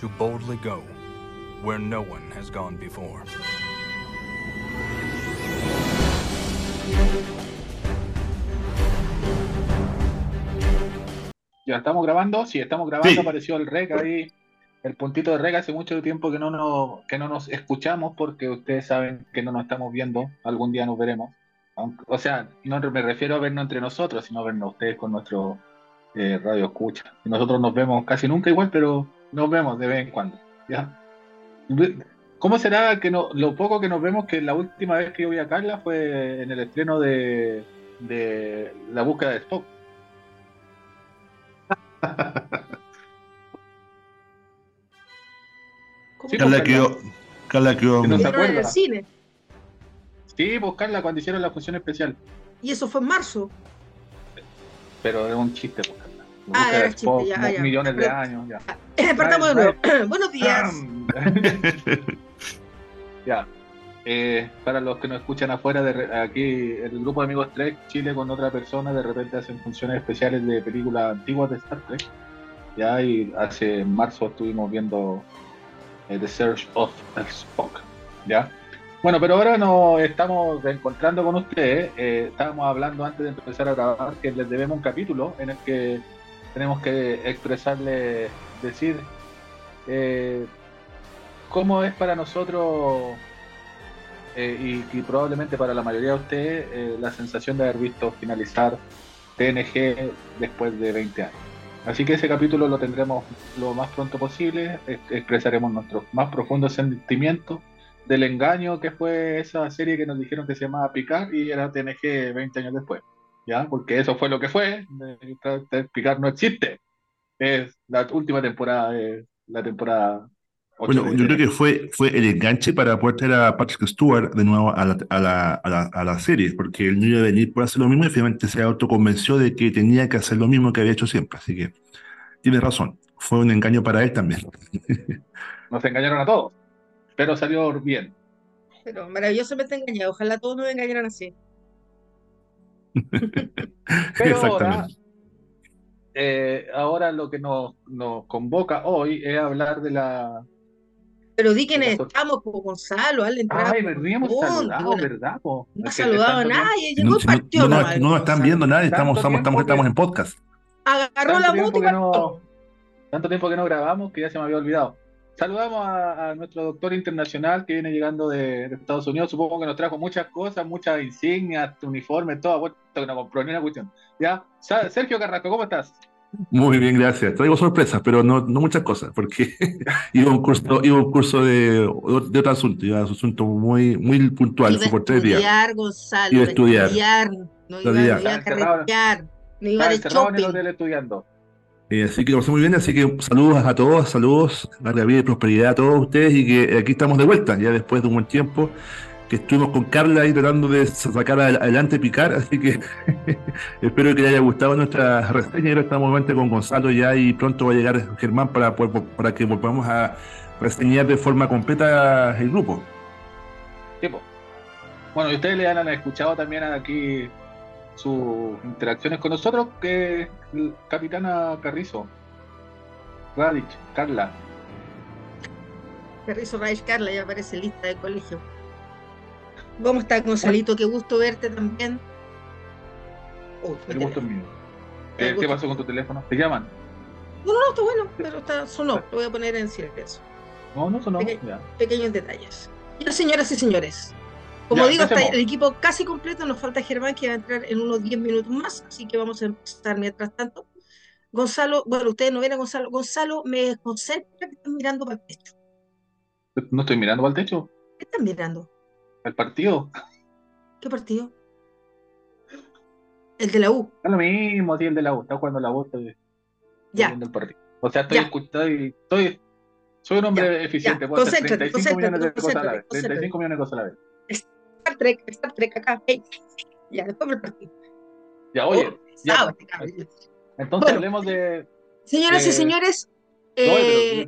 To boldly go where no one has gone before. Ya estamos grabando, sí, estamos grabando, Sí. apareció el rec ahí, el puntito de rec, hace mucho tiempo que no nos, que no nos escuchamos porque ustedes saben que no nos estamos viendo, algún día nos veremos. Aunque- o sea, no me refiero a vernos entre nosotros, sino a vernos ustedes con nuestro eh, radio escucha. Nosotros nos vemos casi nunca igual, pero nos vemos de vez en cuando. ¿ya? ¿Cómo será que no, lo poco que nos vemos que la última vez que yo vi a Carla fue en el estreno de, de La búsqueda de Spock? ¿Cómo Sí, que Carla pues, quedó, Carla quedó Que no en el acuerda. cine? Sí, buscarla cuando hicieron la función especial. Y eso fue en marzo. Pero era un chiste, pues, Carla. Ah, era de Spock, chiste, ya, millones de años, ya. Partamos de nuevo. Buenos días. ya. Eh, para los que nos escuchan afuera, de re- aquí el grupo de amigos Trek Chile con otra persona de repente hacen funciones especiales de películas antiguas de Star Trek. Ya, y hace marzo estuvimos viendo eh, The Search of Spock. Ya. Bueno, pero ahora nos estamos reencontrando con ustedes. Eh, estábamos hablando antes de empezar a grabar que les debemos un capítulo en el que tenemos que expresarle, decir eh, cómo es para nosotros eh, y, probablemente para la mayoría de ustedes eh, la sensación de haber visto finalizar TNG después de 20 años. Así que ese capítulo lo tendremos lo más pronto posible, ex- expresaremos nuestros más profundos sentimientos del engaño que fue esa serie que nos dijeron que se llamaba Picard y era TNG 20 años después, ¿ya? Porque eso fue lo que fue, Picard no existe, es la última temporada, de la temporada 8 Bueno, yo creo que fue, fue el enganche para poder traer a Patrick Stewart de nuevo a la, a la, a la, a la serie, porque él no iba a venir por hacer lo mismo y finalmente se autoconvenció de que tenía que hacer lo mismo que había hecho siempre. Así que tiene razón, fue un engaño para él también. Nos engañaron a todos, pero salió bien. Pero maravillosamente engañado. Ojalá todos nos engañaran así. Pero ahora, eh, ahora lo que nos, nos convoca hoy es hablar de la... Pero di quiénes Nosotros- estamos, como Gonzalo, hazle entrada Ay, por saludados, bueno, ¿verdad? po? No ha Es que saludado a nadie, llegó no, y no- partió no no están Gonzalo. viendo nadie, estamos, estamos, estamos, estamos que- en podcast. Agarró la moto y que no, tanto tiempo que no grabamos que ya se me había olvidado. Saludamos a, a nuestro doctor internacional que viene llegando de, de Estados Unidos. Supongo que nos trajo muchas cosas, muchas insignias, uniformes, todo. Vuelto que no compró ni una cuestión. ¿Ya? Sergio Carrasco, ¿cómo estás? Muy bien, gracias. Traigo sorpresas, pero no, no muchas cosas, porque iba a un curso, iba a un curso de, de otro asunto, iba a un asunto muy, muy puntual, Iba por tres días. estudiar, Gonzalo, Iba a iba a estudiar. estudiar, no iba, no Estudiar. iba a carretear, no iba de encerrado en el shopping. hotel estudiando. Eh, así que lo pasé muy bien, así que saludos a todos, saludos, larga vida y prosperidad a todos ustedes y que aquí estamos de vuelta, ya después de un buen tiempo que estuvimos con Carla ahí tratando de sacar ad- adelante Picar, así que espero que les haya gustado nuestra reseña ahora estamos nuevamente con Gonzalo ya y pronto va a llegar Germán para, para que volvamos a reseñar de forma completa el grupo. Tipo. Bueno, y ustedes le han escuchado también aquí sus interacciones con nosotros, que Capitana Carrizo, Radich, Carla. Carrizo Raiz Carla ya aparece lista de colegio. ¿Cómo estás, Gonzalito? Qué gusto verte también. Mi El gusto es mío. ¿Qué, qué pasó con tu teléfono? ¿Te llaman? No, no, no, está bueno, pero está, sonó. Lo voy a poner en silencio. No, no sonó. Peque- Ya. Pequeños detalles. Y señoras y señores, como Ya, digo, está el equipo casi completo. Nos falta Germán que va a entrar en unos 10 minutos más, así que vamos a empezar mientras tanto. Gonzalo, bueno, ustedes no ven a Gonzalo. Gonzalo, me desconcentra que están mirando para el techo. No estoy mirando para el techo. ¿Qué están mirando? El partido. ¿Qué partido? El de la U. Es lo mismo, sí, el de la U. Está jugando la U. Estoy, Ya. viendo el partido. O sea, estoy escuchando y estoy, soy un hombre eficiente, puedo hacer 35 millones de cosas a la vez. 35 millones de cosas a la vez. Star Trek, Star Trek acá. Hey. Ya, después me partí. Ya, oye. Oh, ya, entonces hablemos de. Señoras y señores, eh,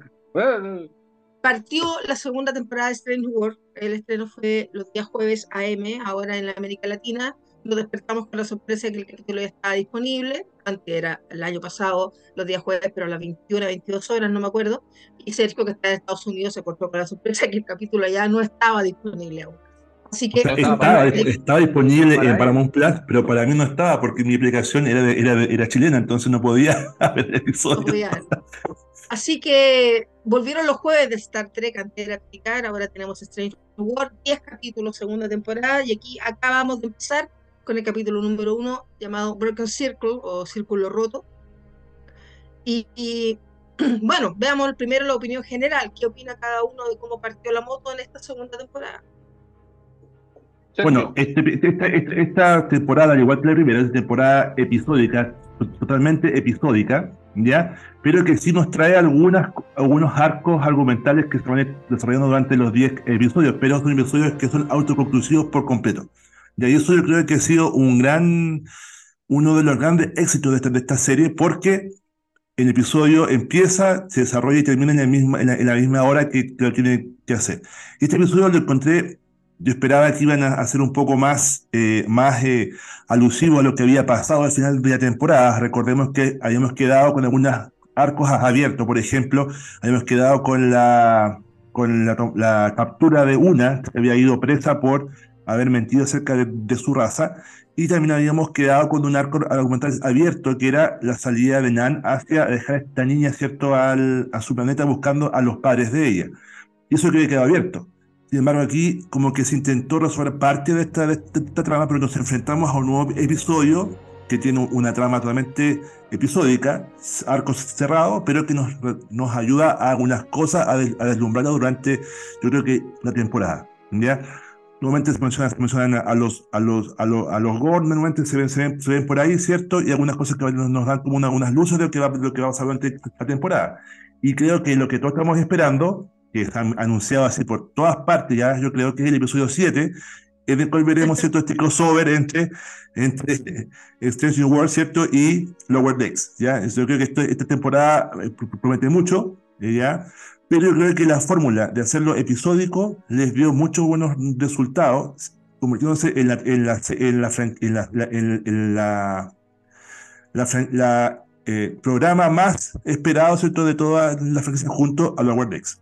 partió la segunda temporada de Strange World. El estreno fue los días jueves AM, ahora en la América Latina. Nos despertamos con la sorpresa de que el capítulo ya estaba disponible. Antes era el año pasado, los días jueves, pero a las 21, 22 horas, no me acuerdo. Y Sergio, que está en Estados Unidos, se cortó con la sorpresa de que el capítulo ya no estaba disponible aún. Así que, estaba, estaba, disponible en Paramount Plus, pero para mí no estaba porque mi aplicación era, era, era chilena, entonces no podía ver el episodio. Así que volvieron los jueves de Star Trek antes de aplicar. Ahora tenemos Strange World, 10 capítulos, segunda temporada. Y aquí acabamos de empezar con el capítulo número uno llamado Broken Circle o Círculo Roto. Y, bueno, veamos primero la opinión general. ¿Qué opina cada uno de cómo partió la moto en esta segunda temporada? Bueno, este, esta, temporada, al igual que la primera, es temporada episódica, totalmente episódica, ¿ya? Pero que sí nos trae algunas, algunos arcos argumentales que se van desarrollando durante los 10 episodios, pero son episodios que son autoconclusivos por completo. Y eso yo creo que ha sido un gran, uno de los grandes éxitos de esta, de esta serie, porque el episodio empieza, se desarrolla y termina en la misma, en la, misma hora que, que, lo tiene que hacer. Este episodio lo encontré yo esperaba que iban a hacer un poco más, eh, más eh, alusivo a lo que había pasado al final de la temporada. Recordemos que habíamos quedado con algunos arcos abiertos, por ejemplo, habíamos quedado con la, con la, captura de una que había ido presa por haber mentido acerca de, su raza, y también habíamos quedado con un arco argumental abierto, que era la salida de Nan hacia dejar a esta niña, ¿cierto?, al, a su planeta buscando a los padres de ella. Y eso que quedado abierto. Sin embargo, aquí como que se intentó resolver parte de esta, esta, trama, pero nos enfrentamos a un nuevo episodio que tiene una trama totalmente episódica, arcos cerrados, pero que nos, nos ayuda a algunas cosas a, deslumbrar durante, yo creo que la temporada. ¿ya? Nuevamente se mencionan, a los a los a los, a los Gordon, nuevamente se ven, se ven, por ahí, ¿cierto? Y algunas cosas que nos, dan como una, unas luces de lo que va, lo que va a pasar durante la temporada. Y creo que lo que todos estamos esperando que están anunciados así por todas partes, ya yo creo que es el episodio 7, en el cual veremos ¿cierto? este crossover entre, entre Strange World ¿cierto? y Lower Decks. ¿ya? Yo creo que esta temporada eh, promete mucho, ¿ya? pero yo creo que la fórmula de hacerlo episódico les dio muchos buenos resultados, convirtiéndose en la, en la, en la, en la, en la, la, eh, programa más esperado ¿cierto? de toda la franquicia junto a Lower Decks.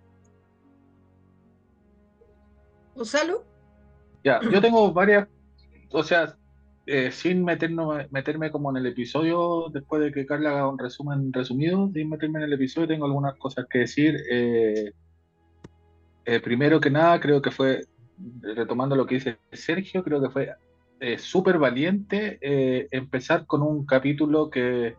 Gonzalo. Ya, yo tengo varias, o sea, eh, sin meternos, meterme como en el episodio, después de que Carla haga un resumen resumido, sin meterme en el episodio, tengo algunas cosas que decir. Eh, eh, primero que nada, creo que fue, retomando lo que dice Sergio, creo que fue súper valiente empezar con un capítulo que,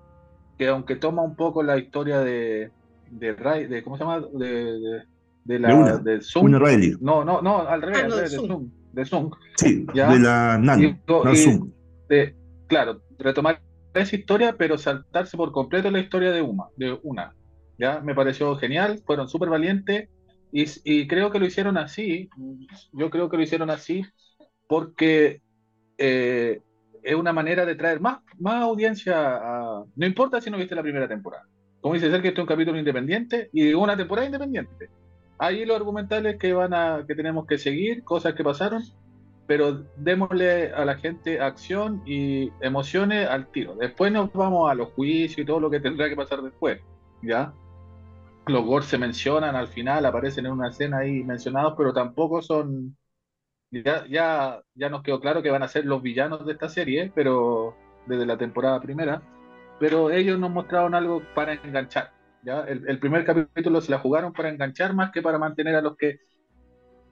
que, aunque toma un poco la historia de, de, de ¿cómo se llama? de, la de, Zoom. No, no, no, al revés, ah, de, Zoom. de Zoom. Sí, de la NAN. Zoom. claro, retomar esa historia, pero saltarse por completo la historia de una, de una. ¿ya? Me pareció genial, fueron súper valientes y, y, creo que lo hicieron así. Yo creo que lo hicieron así porque eh, es una manera de traer más, más audiencia. A, no importa si no viste la primera temporada. Como dice ser que este es un capítulo independiente y una temporada independiente ahí los argumentales que van a que tenemos que seguir, cosas que pasaron, pero démosle a la gente acción y emociones al tiro. Después nos vamos a los juicios y todo lo que tendrá que pasar después, ¿ya? Los gore se mencionan al final, aparecen en una escena ahí mencionados, pero tampoco son ya, ya, ya nos quedó claro que van a ser los villanos de esta serie, pero desde la temporada primera, pero ellos nos mostraron algo para enganchar. El, primer capítulo se la jugaron para enganchar más que para mantener a los que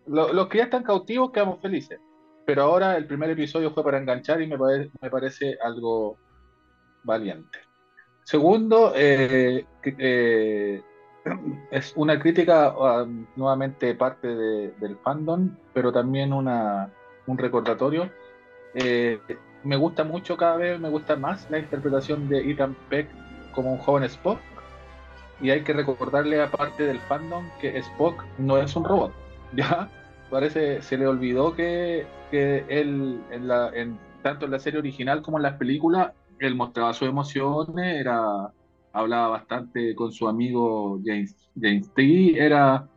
los que ya están cautivos quedamos felices. Pero ahora el primer episodio fue para enganchar y me, parece algo valiente. Segundo, eh, eh, es una crítica um, nuevamente parte del fandom, pero también una, un recordatorio. Eh, me gusta mucho cada vez, me gusta más la interpretación de Ethan Peck como un joven Spock y hay que recordarle aparte del fandom que Spock no es un robot, ¿ya? Parece, se le olvidó que, que él, en tanto en la serie original como en las películas, él mostraba sus emociones, era, hablaba bastante con su amigo James, James T, era,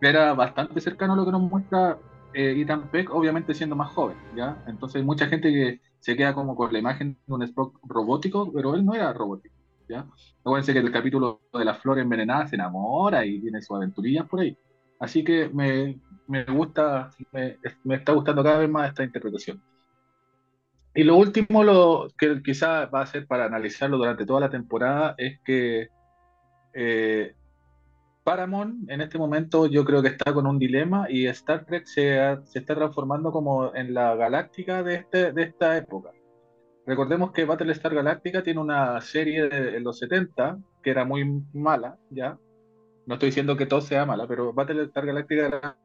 era bastante cercano a lo que nos muestra eh, Ethan Peck, obviamente siendo más joven, ¿ya? Entonces mucha gente que se queda como con la imagen de un Spock robótico, pero él no era robótico, ¿ya? Acuérdense que el capítulo de la flor envenenada se enamora y tiene sus aventurillas por ahí. Así que me, me gusta, me, está gustando cada vez más esta interpretación. Y lo último, lo que quizás va a ser para analizarlo durante toda la temporada, es que eh, Paramount en este momento yo creo que está con un dilema y Star Trek se, se está transformando como en la galáctica de, este, de esta época. Recordemos que Battlestar Galactica tiene una serie de, en los 70 que era muy mala, ¿ya? No estoy diciendo que todo sea mala, pero Battlestar Galactica era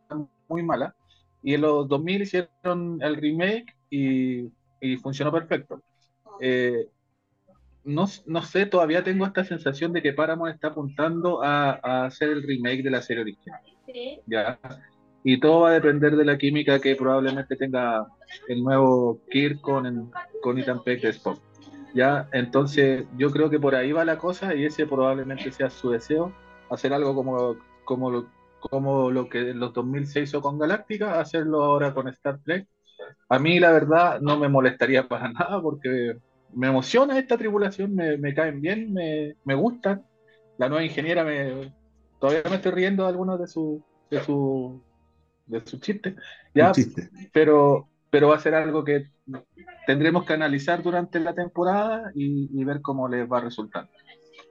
muy mala. Y en los 2000 hicieron el remake y, y funcionó perfecto. Eh, no, no, sé, todavía tengo esta sensación de que Paramount está apuntando a, a hacer el remake de la serie original. ¿Sí? ¿Ya? Y todo va a depender de la química que probablemente tenga el nuevo Kirk con, con Ethan Peck de Spock. ¿Ya? Entonces, yo creo que por ahí va la cosa y ese probablemente sea su deseo, hacer algo como, como, lo, como lo que en los 2006 hizo con Galáctica, hacerlo ahora con Star Trek. A mí, la verdad, no me molestaría para nada porque me emociona esta tripulación, me, me caen bien, me, me, gustan. La nueva ingeniera, me, todavía me estoy riendo de algunos de sus de su, de su chistes, ¿ya? Chiste. Pero, pero va a ser algo que tendremos que analizar durante la temporada y, y, ver cómo les va a resultar.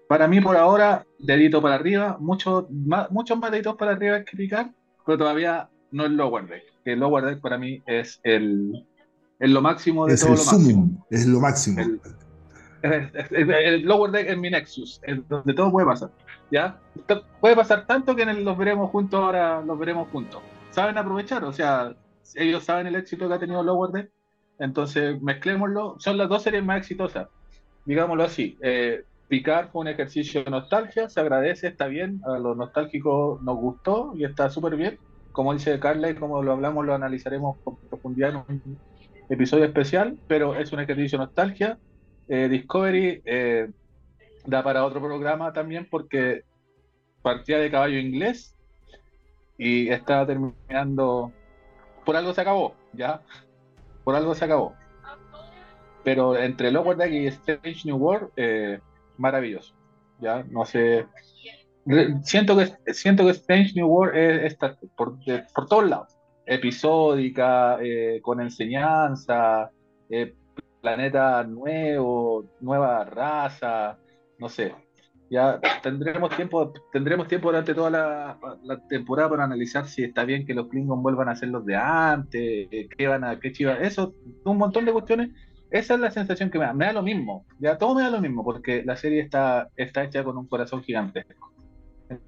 Para mí, por ahora, dedito para arriba, muchos más, muchos más deditos para arriba que picar, pero todavía no es Lower Deck. El Lower Deck para mí es el, es lo máximo de es todo el lo máximo. Es lo máximo. El, el, el, lower deck es mi Nexus, es donde todo puede pasar. ¿ya? Puede pasar tanto que en el, los veremos juntos ahora, los veremos juntos. Saben aprovechar, o sea, ellos saben el éxito que ha tenido Lower Deck, entonces mezclémoslo. Son las dos series más exitosas, digámoslo así. Eh, Picar fue un ejercicio de nostalgia, se agradece, está bien, a los nostálgicos nos gustó y está súper bien. Como dice Carla y como lo hablamos, lo analizaremos con profundidad en un episodio especial, pero es un ejercicio de nostalgia. Eh, Discovery eh, da para otro programa también porque partía de caballo inglés y está terminando. Por algo se acabó, ¿ya? Por algo se acabó. Pero entre Lower Deck y Strange New World, eh, maravilloso. ¿Ya? No sé. Siento que, siento que Strange New World está por, por todos lados episódica, eh, con enseñanza, eh, planeta nuevo, nueva raza, no sé. Ya tendremos tiempo, tendremos tiempo durante toda la, temporada para analizar si está bien que los Klingons vuelvan a ser los de antes, qué van a, qué chiva, eso, un montón de cuestiones. Esa es la sensación que me da, me da lo mismo, ya todo me da lo mismo, porque la serie está, está hecha con un corazón gigantesco.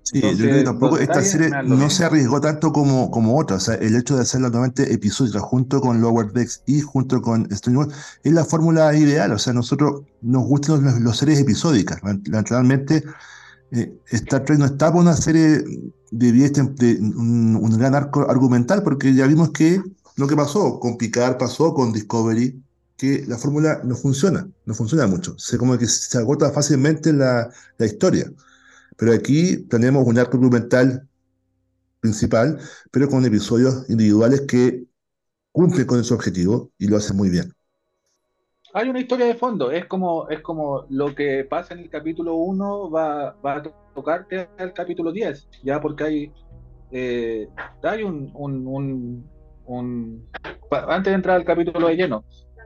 Sí, Entonces, yo creo que tampoco esta serie no se arriesgó tanto como, como otra. O sea, el hecho de hacerla nuevamente episódica junto con Lower Decks y junto con Strange World es la fórmula ideal. O sea, nosotros nos gustan los, los series episódicas. Naturalmente, eh, Star Trek no está por una serie de, de un, un, gran arco argumental, porque ya vimos que lo que pasó con Picard pasó con Discovery, que la fórmula no funciona, no funciona mucho. O sea, como que se agota fácilmente la, la historia. Pero aquí tenemos un arco argumental principal, pero con episodios individuales que cumplen con ese objetivo y lo hacen muy bien. Hay una historia de fondo, es como, es como lo que pasa en el capítulo 1 va, va a tocarte al capítulo 10, ya porque hay, eh, hay un, un, un, Antes de entrar al capítulo de lleno,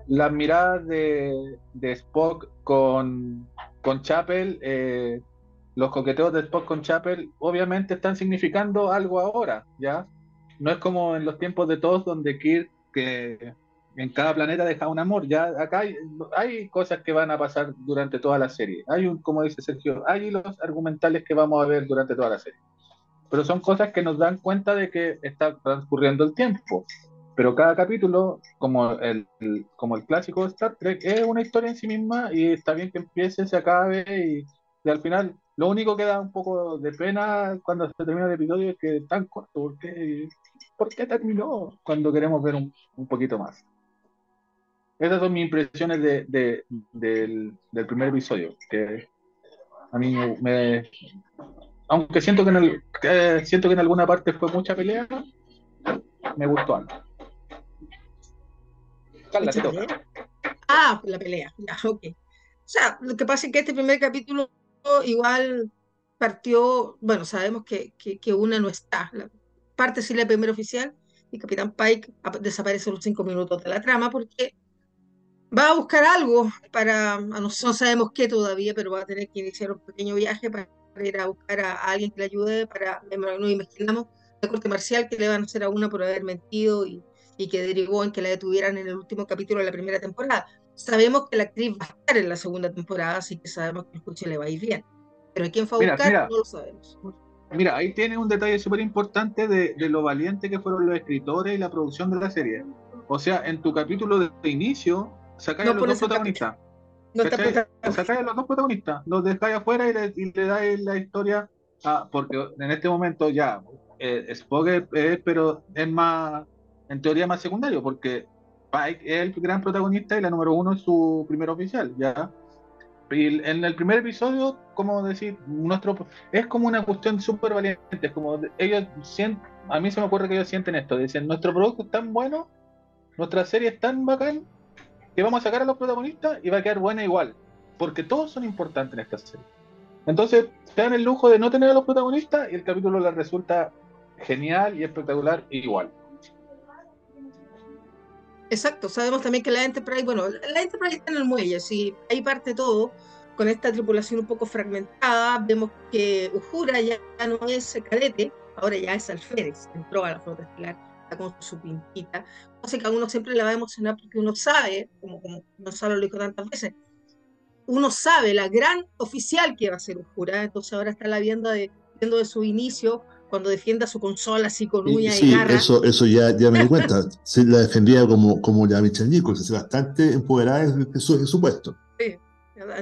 las miradas de, de Spock con, con Chapel eh, los coqueteos de Spock con Chapel obviamente están significando algo ahora, ¿ya? No es como en los tiempos de todos donde Kirk, que en cada planeta deja un amor, ya acá hay, hay, cosas que van a pasar durante toda la serie. Hay un, como dice Sergio, hay los argumentales que vamos a ver durante toda la serie. Pero son cosas que nos dan cuenta de que está transcurriendo el tiempo. Pero cada capítulo, como el, el como el clásico de Star Trek, es una historia en sí misma y está bien que empiece, se acabe y, y al final Lo único que da un poco de pena cuando se termina el episodio es que es tan corto. ¿Por qué, ¿Por qué terminó? Cuando queremos ver un, un poquito más. Esas son mis impresiones de, de, del, del, primer episodio. Que a mí me. Aunque siento que, en el, que siento que en alguna parte fue mucha pelea, me gustó algo. Ah, la pelea. Ya, ok. O sea, lo que pasa es que este primer capítulo igual partió, bueno, sabemos que, que, una no está. La parte sí la primera oficial y Capitán Pike desaparece los cinco minutos de la trama porque va a buscar algo para, no, sabemos qué todavía, pero va a tener que iniciar un pequeño viaje para ir a buscar a, alguien que le ayude para, no imaginamos la corte marcial que le van a hacer a una por haber mentido y, y que derivó en que la detuvieran en el último capítulo de la primera temporada. Sabemos que la actriz va a estar en la segunda temporada, así que sabemos que el juicio le va a ir bien. Pero ¿a quién fue a buscar? no lo sabemos. Mira, ahí tiene un detalle súper importante de, de, lo valiente que fueron los escritores y la producción de la serie. O sea, en tu capítulo de, inicio, sacáis a los dos protagonistas. No sacáis a los dos protagonistas, los dejáis afuera y le, y le dais la historia, a, porque en este momento ya, eh, Spock es, pero es más, en teoría más secundario, porque Pike es el gran protagonista y la número uno es su primer oficial, ¿ya? Y en el primer episodio, como decir, nuestro es como una cuestión súper valiente, es como ellos sienten, a mí se me ocurre que ellos sienten esto, dicen, nuestro producto es tan bueno, nuestra serie es tan bacán, que vamos a sacar a los protagonistas y va a quedar buena igual, porque todos son importantes en esta serie. Entonces, se dan el lujo de no tener a los protagonistas y el capítulo les resulta genial y espectacular igual. Exacto, sabemos también que la Enterprise, bueno, la Enterprise está en el muelle, sí, ahí parte todo, con esta tripulación un poco fragmentada, vemos que Ujura ya no es cadete, ahora ya es alférez, entró a la flota estelar, está con su pintita, cosa que a uno siempre le va a emocionar porque uno sabe, como, como Gonzalo lo dijo tantas veces, uno sabe la gran oficial que va a ser Ujura, entonces ahora está la viendo de, viendo de su inicio cuando defienda su consola así con uña y garra. Eso, eso ya, ya me di cuenta. Se la defendía como, como la Michelle Nichols, bastante empoderada en su, en su puesto. Sí.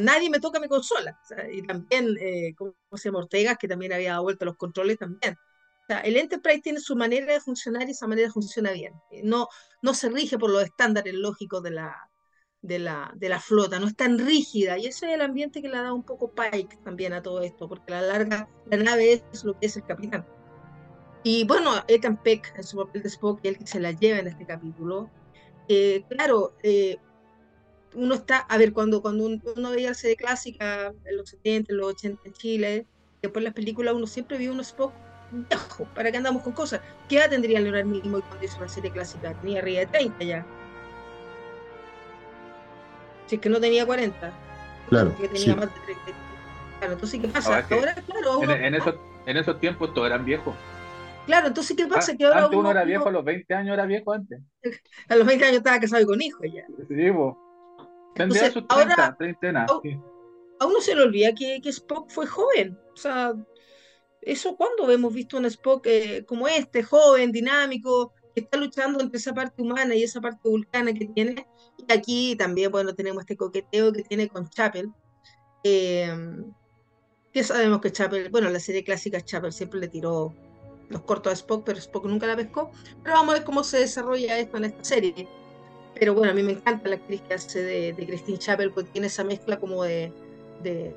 Nadie me toca mi consola. y también, eh, como se llama Ortega, que también había dado vuelta los controles también. O sea, el Enterprise tiene su manera de funcionar y esa manera funciona bien. No, no se rige por los estándares lógicos de la, de la, de la flota, no es tan rígida. Y ese es el ambiente que le da un poco Pike también a todo esto, porque a la larga la nave es lo que es el capitán. Y bueno, Ethan Peck en su papel de Spock, el que se la lleva en este capítulo. Eh, claro, eh, uno está, a ver, cuando, cuando uno veía la serie clásica en los 70, en los 80 en Chile, después las películas, uno siempre vio un Spock viejo, ¿para qué andamos con cosas? ¿Qué edad tendría Leonardo Nimoy cuando hizo la serie clásica? Tenía arriba de 30 ya. Si es que no tenía 40. Claro. tenía más de 30. Claro, entonces, ¿qué pasa? Ahora, claro. En, en, esos, en esos tiempos todos eran viejos. Claro, entonces, ¿qué pasa? Ah, que ahora antes uno, era viejo, a los 20 años era viejo antes. A los 20 años estaba casado con hijos ya. Sí, vos. Tendría sus 30, ahora, treintena. A, a, uno se le olvida que, que, Spock fue joven. O sea, ¿eso cuándo hemos visto un Spock eh, como este, joven, dinámico, que está luchando entre esa parte humana y esa parte vulcana que tiene? Y aquí también, bueno, tenemos este coqueteo que tiene con Chapel. Eh, que sabemos que Chapel, bueno, la serie clásica Chapel siempre le tiró los cortos a Spock, pero Spock nunca la pescó. Pero vamos a ver cómo se desarrolla esto en esta serie. Pero bueno, a mí me encanta la actriz que hace de, de Christine Chapel, porque tiene esa mezcla como de, de,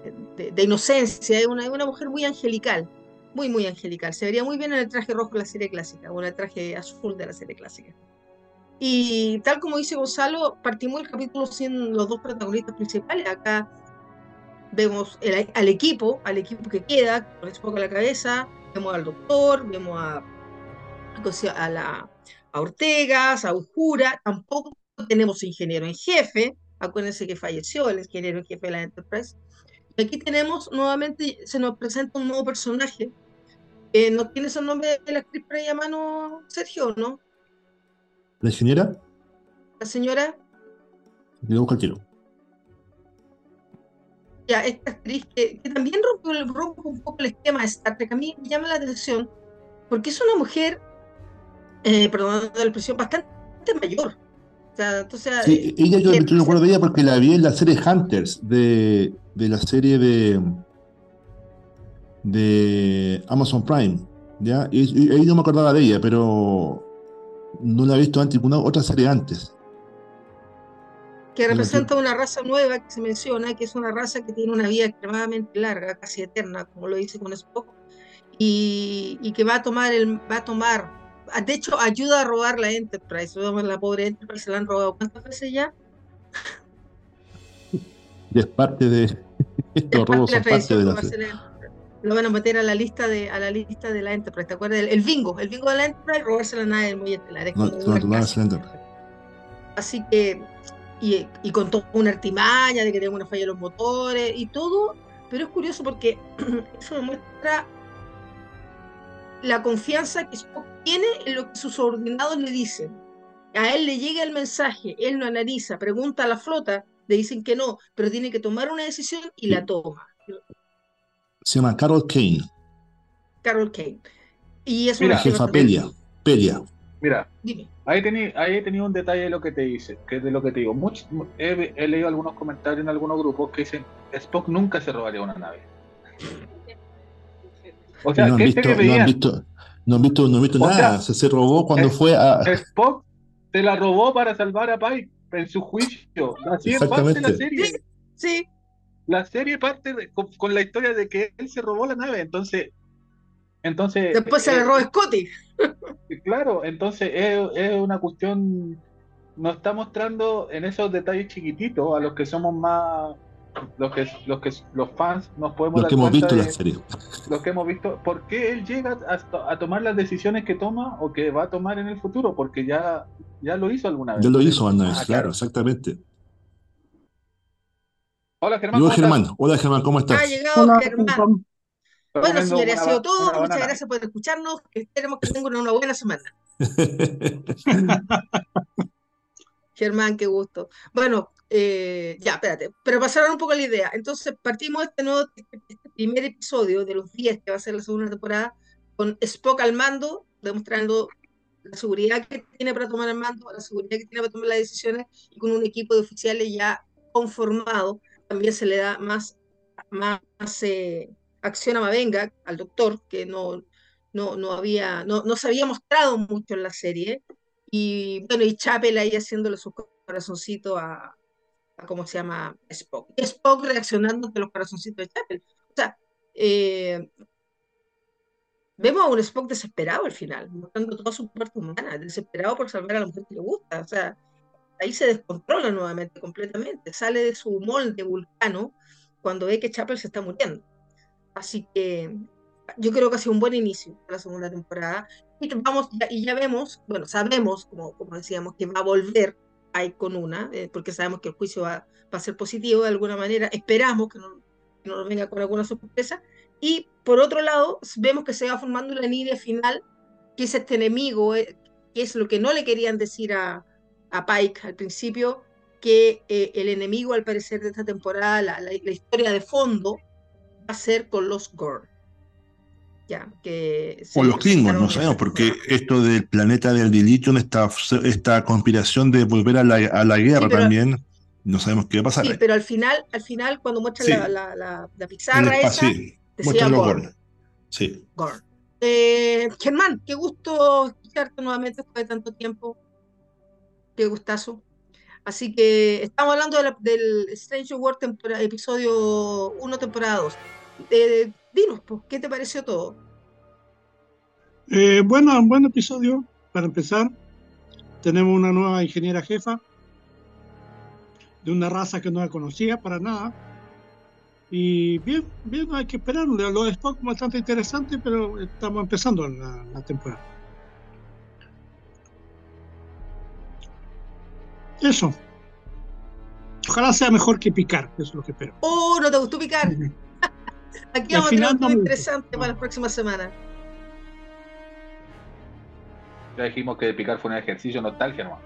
de, inocencia. Es una, una mujer muy angelical, muy, muy angelical. Se vería muy bien en el traje rojo de la serie clásica, o en el traje azul de la serie clásica. Y tal como dice Gonzalo, partimos el capítulo sin los dos protagonistas principales. Acá vemos al equipo, al equipo que queda, con Spock a la cabeza, vemos al doctor, vemos a, a, la, a Ortegas, a Ujura, tampoco tenemos ingeniero en jefe, acuérdense que falleció el ingeniero en jefe de la Enterprise. Y aquí tenemos nuevamente, se nos presenta un nuevo personaje. Eh, ¿No tienes el nombre de la actriz por ahí a mano, Sergio, no? ¿La señora? ¿La señora? Le busco el tiro esta actriz que, también rompe, un poco el esquema de Star Trek, a mí me llama la atención porque es una mujer, eh, perdón la expresión, bastante mayor. O sea, entonces, sí, ella yo, yo recuerdo de ella porque la vi en la serie Hunters, de, de la serie de de Amazon Prime, ¿ya? Y, ahí no me acordaba de ella, pero no la he visto antes, ninguna otra serie antes. Que representa una raza nueva que se menciona, que es una raza que tiene una vida extremadamente larga, casi eterna, como lo dice con Spock, y, y que va a tomar el, va a tomar, de hecho ayuda a robar la Enterprise, la pobre Enterprise se la han robado cuántas veces ya. Y es parte de estos robos son parte de la lo van a meter a la lista de a la lista de la Enterprise, ¿te acuerdas? El, bingo, el bingo de la Enterprise, robarse la nave del muelle estelar. No, no, Así que, y, y, con toda una artimaña de que tenga una falla en los motores y todo, pero es curioso porque eso demuestra la confianza que Spock tiene en lo que sus subordinados le dicen. A él le llega el mensaje, él lo analiza, pregunta a la flota, le dicen que no, pero tiene que tomar una decisión y la toma se llama Carol Kane. Carol Kane. Y es una jefa Pelia. Pelia. Mira, ahí tenía ahí tenía un detalle de lo que te dice, que de lo que te digo. Mucho, he, leído algunos comentarios en algunos grupos que dicen Spock nunca se robaría una nave. O sea, no han, visto, no han visto, no han visto, no han visto nada. se, se robó cuando fue a. Spock se la robó para salvar a Pike en su juicio. Así es parte de la serie. sí la serie parte con, la historia de que él se robó la nave, entonces... entonces Después se le robó Scotty. Claro, entonces es, una cuestión... Nos está mostrando en esos detalles chiquititos a los que somos más los que los que los fans nos podemos los que hemos visto la serie los que hemos visto por qué él llega a, tomar las decisiones que toma o que va a tomar en el futuro porque ya ya lo hizo alguna vez ya lo hizo alguna vez claro exactamente Hola Germán. Hola Germán. Hola Germán, ¿cómo estás? Ha llegado Germán. Bueno, señores, ha sido todo. Muchas gracias por escucharnos. Esperemos que tengan una buena semana. Germán, qué gusto. Bueno, eh, ya, espérate. Pero pasaron un poco la idea. Entonces, partimos este nuevo este primer episodio de los 10 que va a ser la segunda temporada con Spock al mando, demostrando la seguridad que tiene para tomar el mando, la seguridad que tiene para tomar las decisiones y con un equipo de oficiales ya conformado también se le da más, más eh, acción a Mavenga, al doctor, que no, no, no, había, no, no se había mostrado mucho en la serie. Y bueno, y Chapel ahí haciéndole su corazoncito a, a ¿cómo se llama? Spock. Y Spock reaccionando ante los corazoncitos de Chapel. O sea, eh, vemos a un Spock desesperado al final, mostrando toda su parte humana, desesperado por salvar a la mujer que le gusta. O sea, ahí se descontrola nuevamente completamente, sale de su molde vulcano cuando ve que Chapel se está muriendo. Así que yo creo que ha sido un buen inicio para la segunda temporada. Y, vamos, y ya vemos, bueno, sabemos, como, como decíamos, que va a volver ahí con una, eh, porque sabemos que el juicio va, va, a ser positivo de alguna manera. Esperamos que no, que no nos venga con alguna sorpresa. Y por otro lado, vemos que se va formando una línea final, que es este enemigo, eh, que es lo que no le querían decir a, a Pike al principio, que eh, el enemigo al parecer de esta temporada, la, historia de fondo, ser con los Gorn. Ya, que o los Klingons, no sabemos, porque esto del planeta del Dilition, esta, esta conspiración de volver a la, a la guerra también, no sabemos qué va a pasar. Sí, pero al final, al final cuando muestran la, la, la, pizarra esa, decía Gorn. Sí. Gorn. Eh, Germán, qué gusto escucharte nuevamente después de tanto tiempo qué gustazo. Así que estamos hablando del Strange World episodio 1, temporada 2. Eh, dinos, pues, ¿qué te pareció todo? Eh, bueno, un buen episodio, para empezar. Tenemos una nueva ingeniera jefa de una raza que no la conocía para nada. Y bien, bien, hay que esperar. Lo de Spock bastante interesante, pero estamos empezando la temporada. Eso. Ojalá sea mejor que picar, eso es lo que espero. Oh, ¿no te gustó picar? Aquí vamos a tener algo interesante para las próximas semanas. Ya dijimos que picar fue un ejercicio nostalgia, ¿no?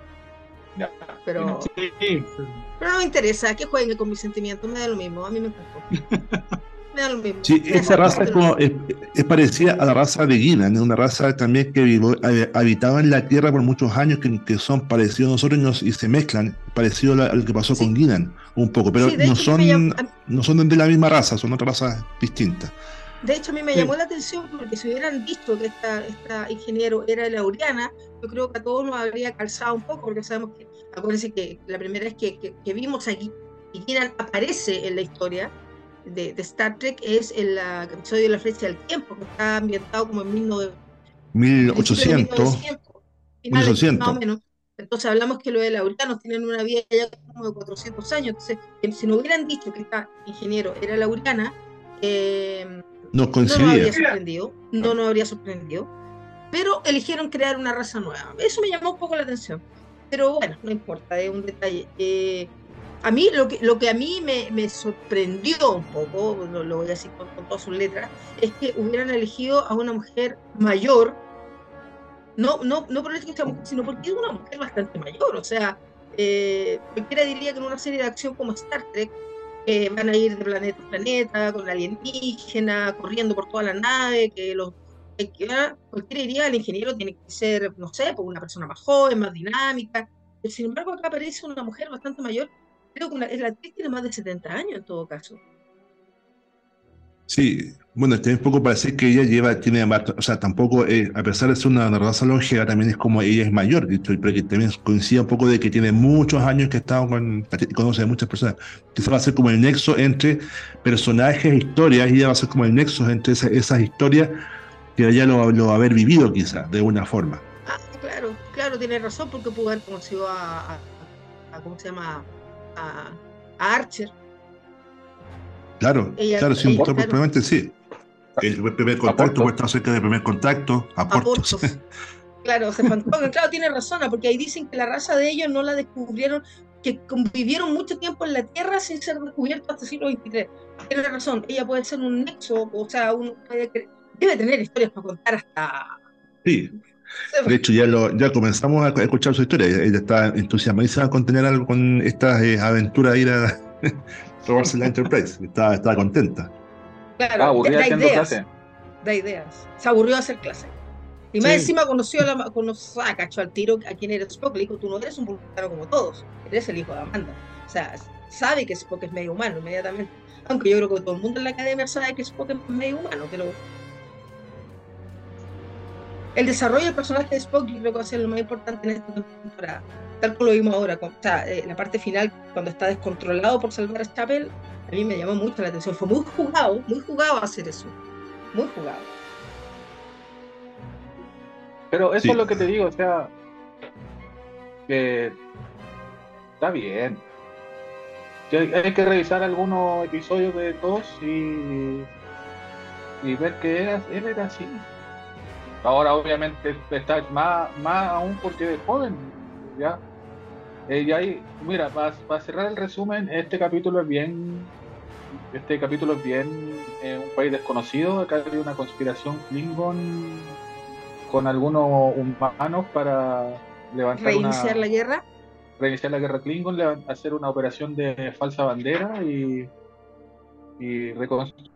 Ya. Pero, pero no me interesa, que jueguen con mis sentimientos, me da lo mismo, a mí me encantó. Sí, esa raza es, como, es, parecida a la raza de Guinan, es una raza también que vivo, eh, habitaba en la Tierra por muchos años, que, que son parecidos a nosotros y, se mezclan, parecido a, lo que pasó con Guinan, un poco, pero no, son, no son de la misma raza, son otra raza distinta. De hecho, a mí me llamó la atención porque si hubieran visto que esta, esta ingeniero era lauriana, yo creo que a todos nos habría calzado un poco, porque sabemos que, acuérdense que la primera vez que, que, vimos aquí, y quien aparece en la historia de, de Star Trek es el, episodio de la flecha del tiempo, que está ambientado como en 1800. 1800. Más o menos. Entonces hablamos que los de laurianos tienen una vida ya como de 400 años. Entonces, si no hubieran dicho que esta ingeniero era lauriana, eh, no nos habría sorprendido. No nos habría sorprendido. Pero eligieron crear una raza nueva. Eso me llamó un poco la atención. Pero bueno, no importa, es un detalle. Eh, a mí, lo que, lo que a mí me, me sorprendió un poco, lo, voy a decir con, todas sus letras, es que hubieran elegido a una mujer mayor no, no, no por el hecho que sea mujer, sino porque es una mujer bastante mayor. O sea, eh, cualquiera diría que en una serie de acción como Star Trek eh, van a ir de planeta a planeta con alienígena, corriendo por toda la nave, que los cualquiera diría el ingeniero tiene que ser, no sé, pues una persona más joven, más dinámica. Pero sin embargo, acá aparece una mujer bastante mayor. Creo que la actriz tiene más de 70 años en todo caso. Sí, bueno, también un poco parece que ella lleva, tiene, o sea, tampoco, eh, a pesar de ser una, raza longeva, también es como ella es mayor, pero que también coincide un poco de que tiene muchos años que ha estado con, conoce a muchas personas. Quizás va a ser como el nexo entre personajes e historias, y ella va a ser como el nexo entre esas historias que ella lo, lo va a haber vivido quizás, de una forma. Ah, claro, claro, tiene razón, porque pudo haber conocido a, a, ¿cómo se llama? A, a Archer Claro, claro, sí, probablemente sí. El primer contacto, puede estar cerca del primer contacto, aportos. Claro, se claro, tiene razón, porque ahí dicen que la raza de ellos no la descubrieron, que convivieron mucho tiempo en la Tierra sin ser descubiertos hasta el siglo XXIII. Tiene razón, ella puede ser un nexo, o sea, uno debe tener historias para contar hasta... Sí, de hecho, ya, lo, ya comenzamos a escuchar su historia. Ella está entusiasmada con tener algo con estas eh, aventuras de ir a, robarse la Enterprise. Estaba, estaba contenta. Claro, ah, da, ideas. Da ideas. Se aburrió de hacer clase. Y más encima conoció a la, conoció, ah, cachó al tiro a quien era Spock. Le dijo, tú no eres un vulcano como todos. Eres el hijo de Amanda. O sea, sabe que Spock es medio humano inmediatamente. Aunque yo creo que todo el mundo en la academia sabe que Spock es medio humano. Pero el desarrollo del personaje de Spock yo creo que va a ser lo más importante en esta temporada tal como lo vimos ahora, o sea, eh, la parte final, cuando está descontrolado por salvar a Chapel, a mí me llamó mucho la atención. Fue muy jugado, muy jugado hacer eso. Muy jugado. Pero eso es lo que te digo, o sea, que está bien. hay que revisar algunos episodios de todos y, y ver que era, él era así. Ahora obviamente está más, más aún porque es joven, ¿ya? Eh, y ahí, mira, para, cerrar el resumen, este capítulo es bien, este capítulo es bien eh, un país desconocido, acá hay una conspiración Klingon con algunos humanos para levantar reiniciar la guerra, reiniciar la guerra Klingon, hacer una operación de falsa bandera y, y reconstruir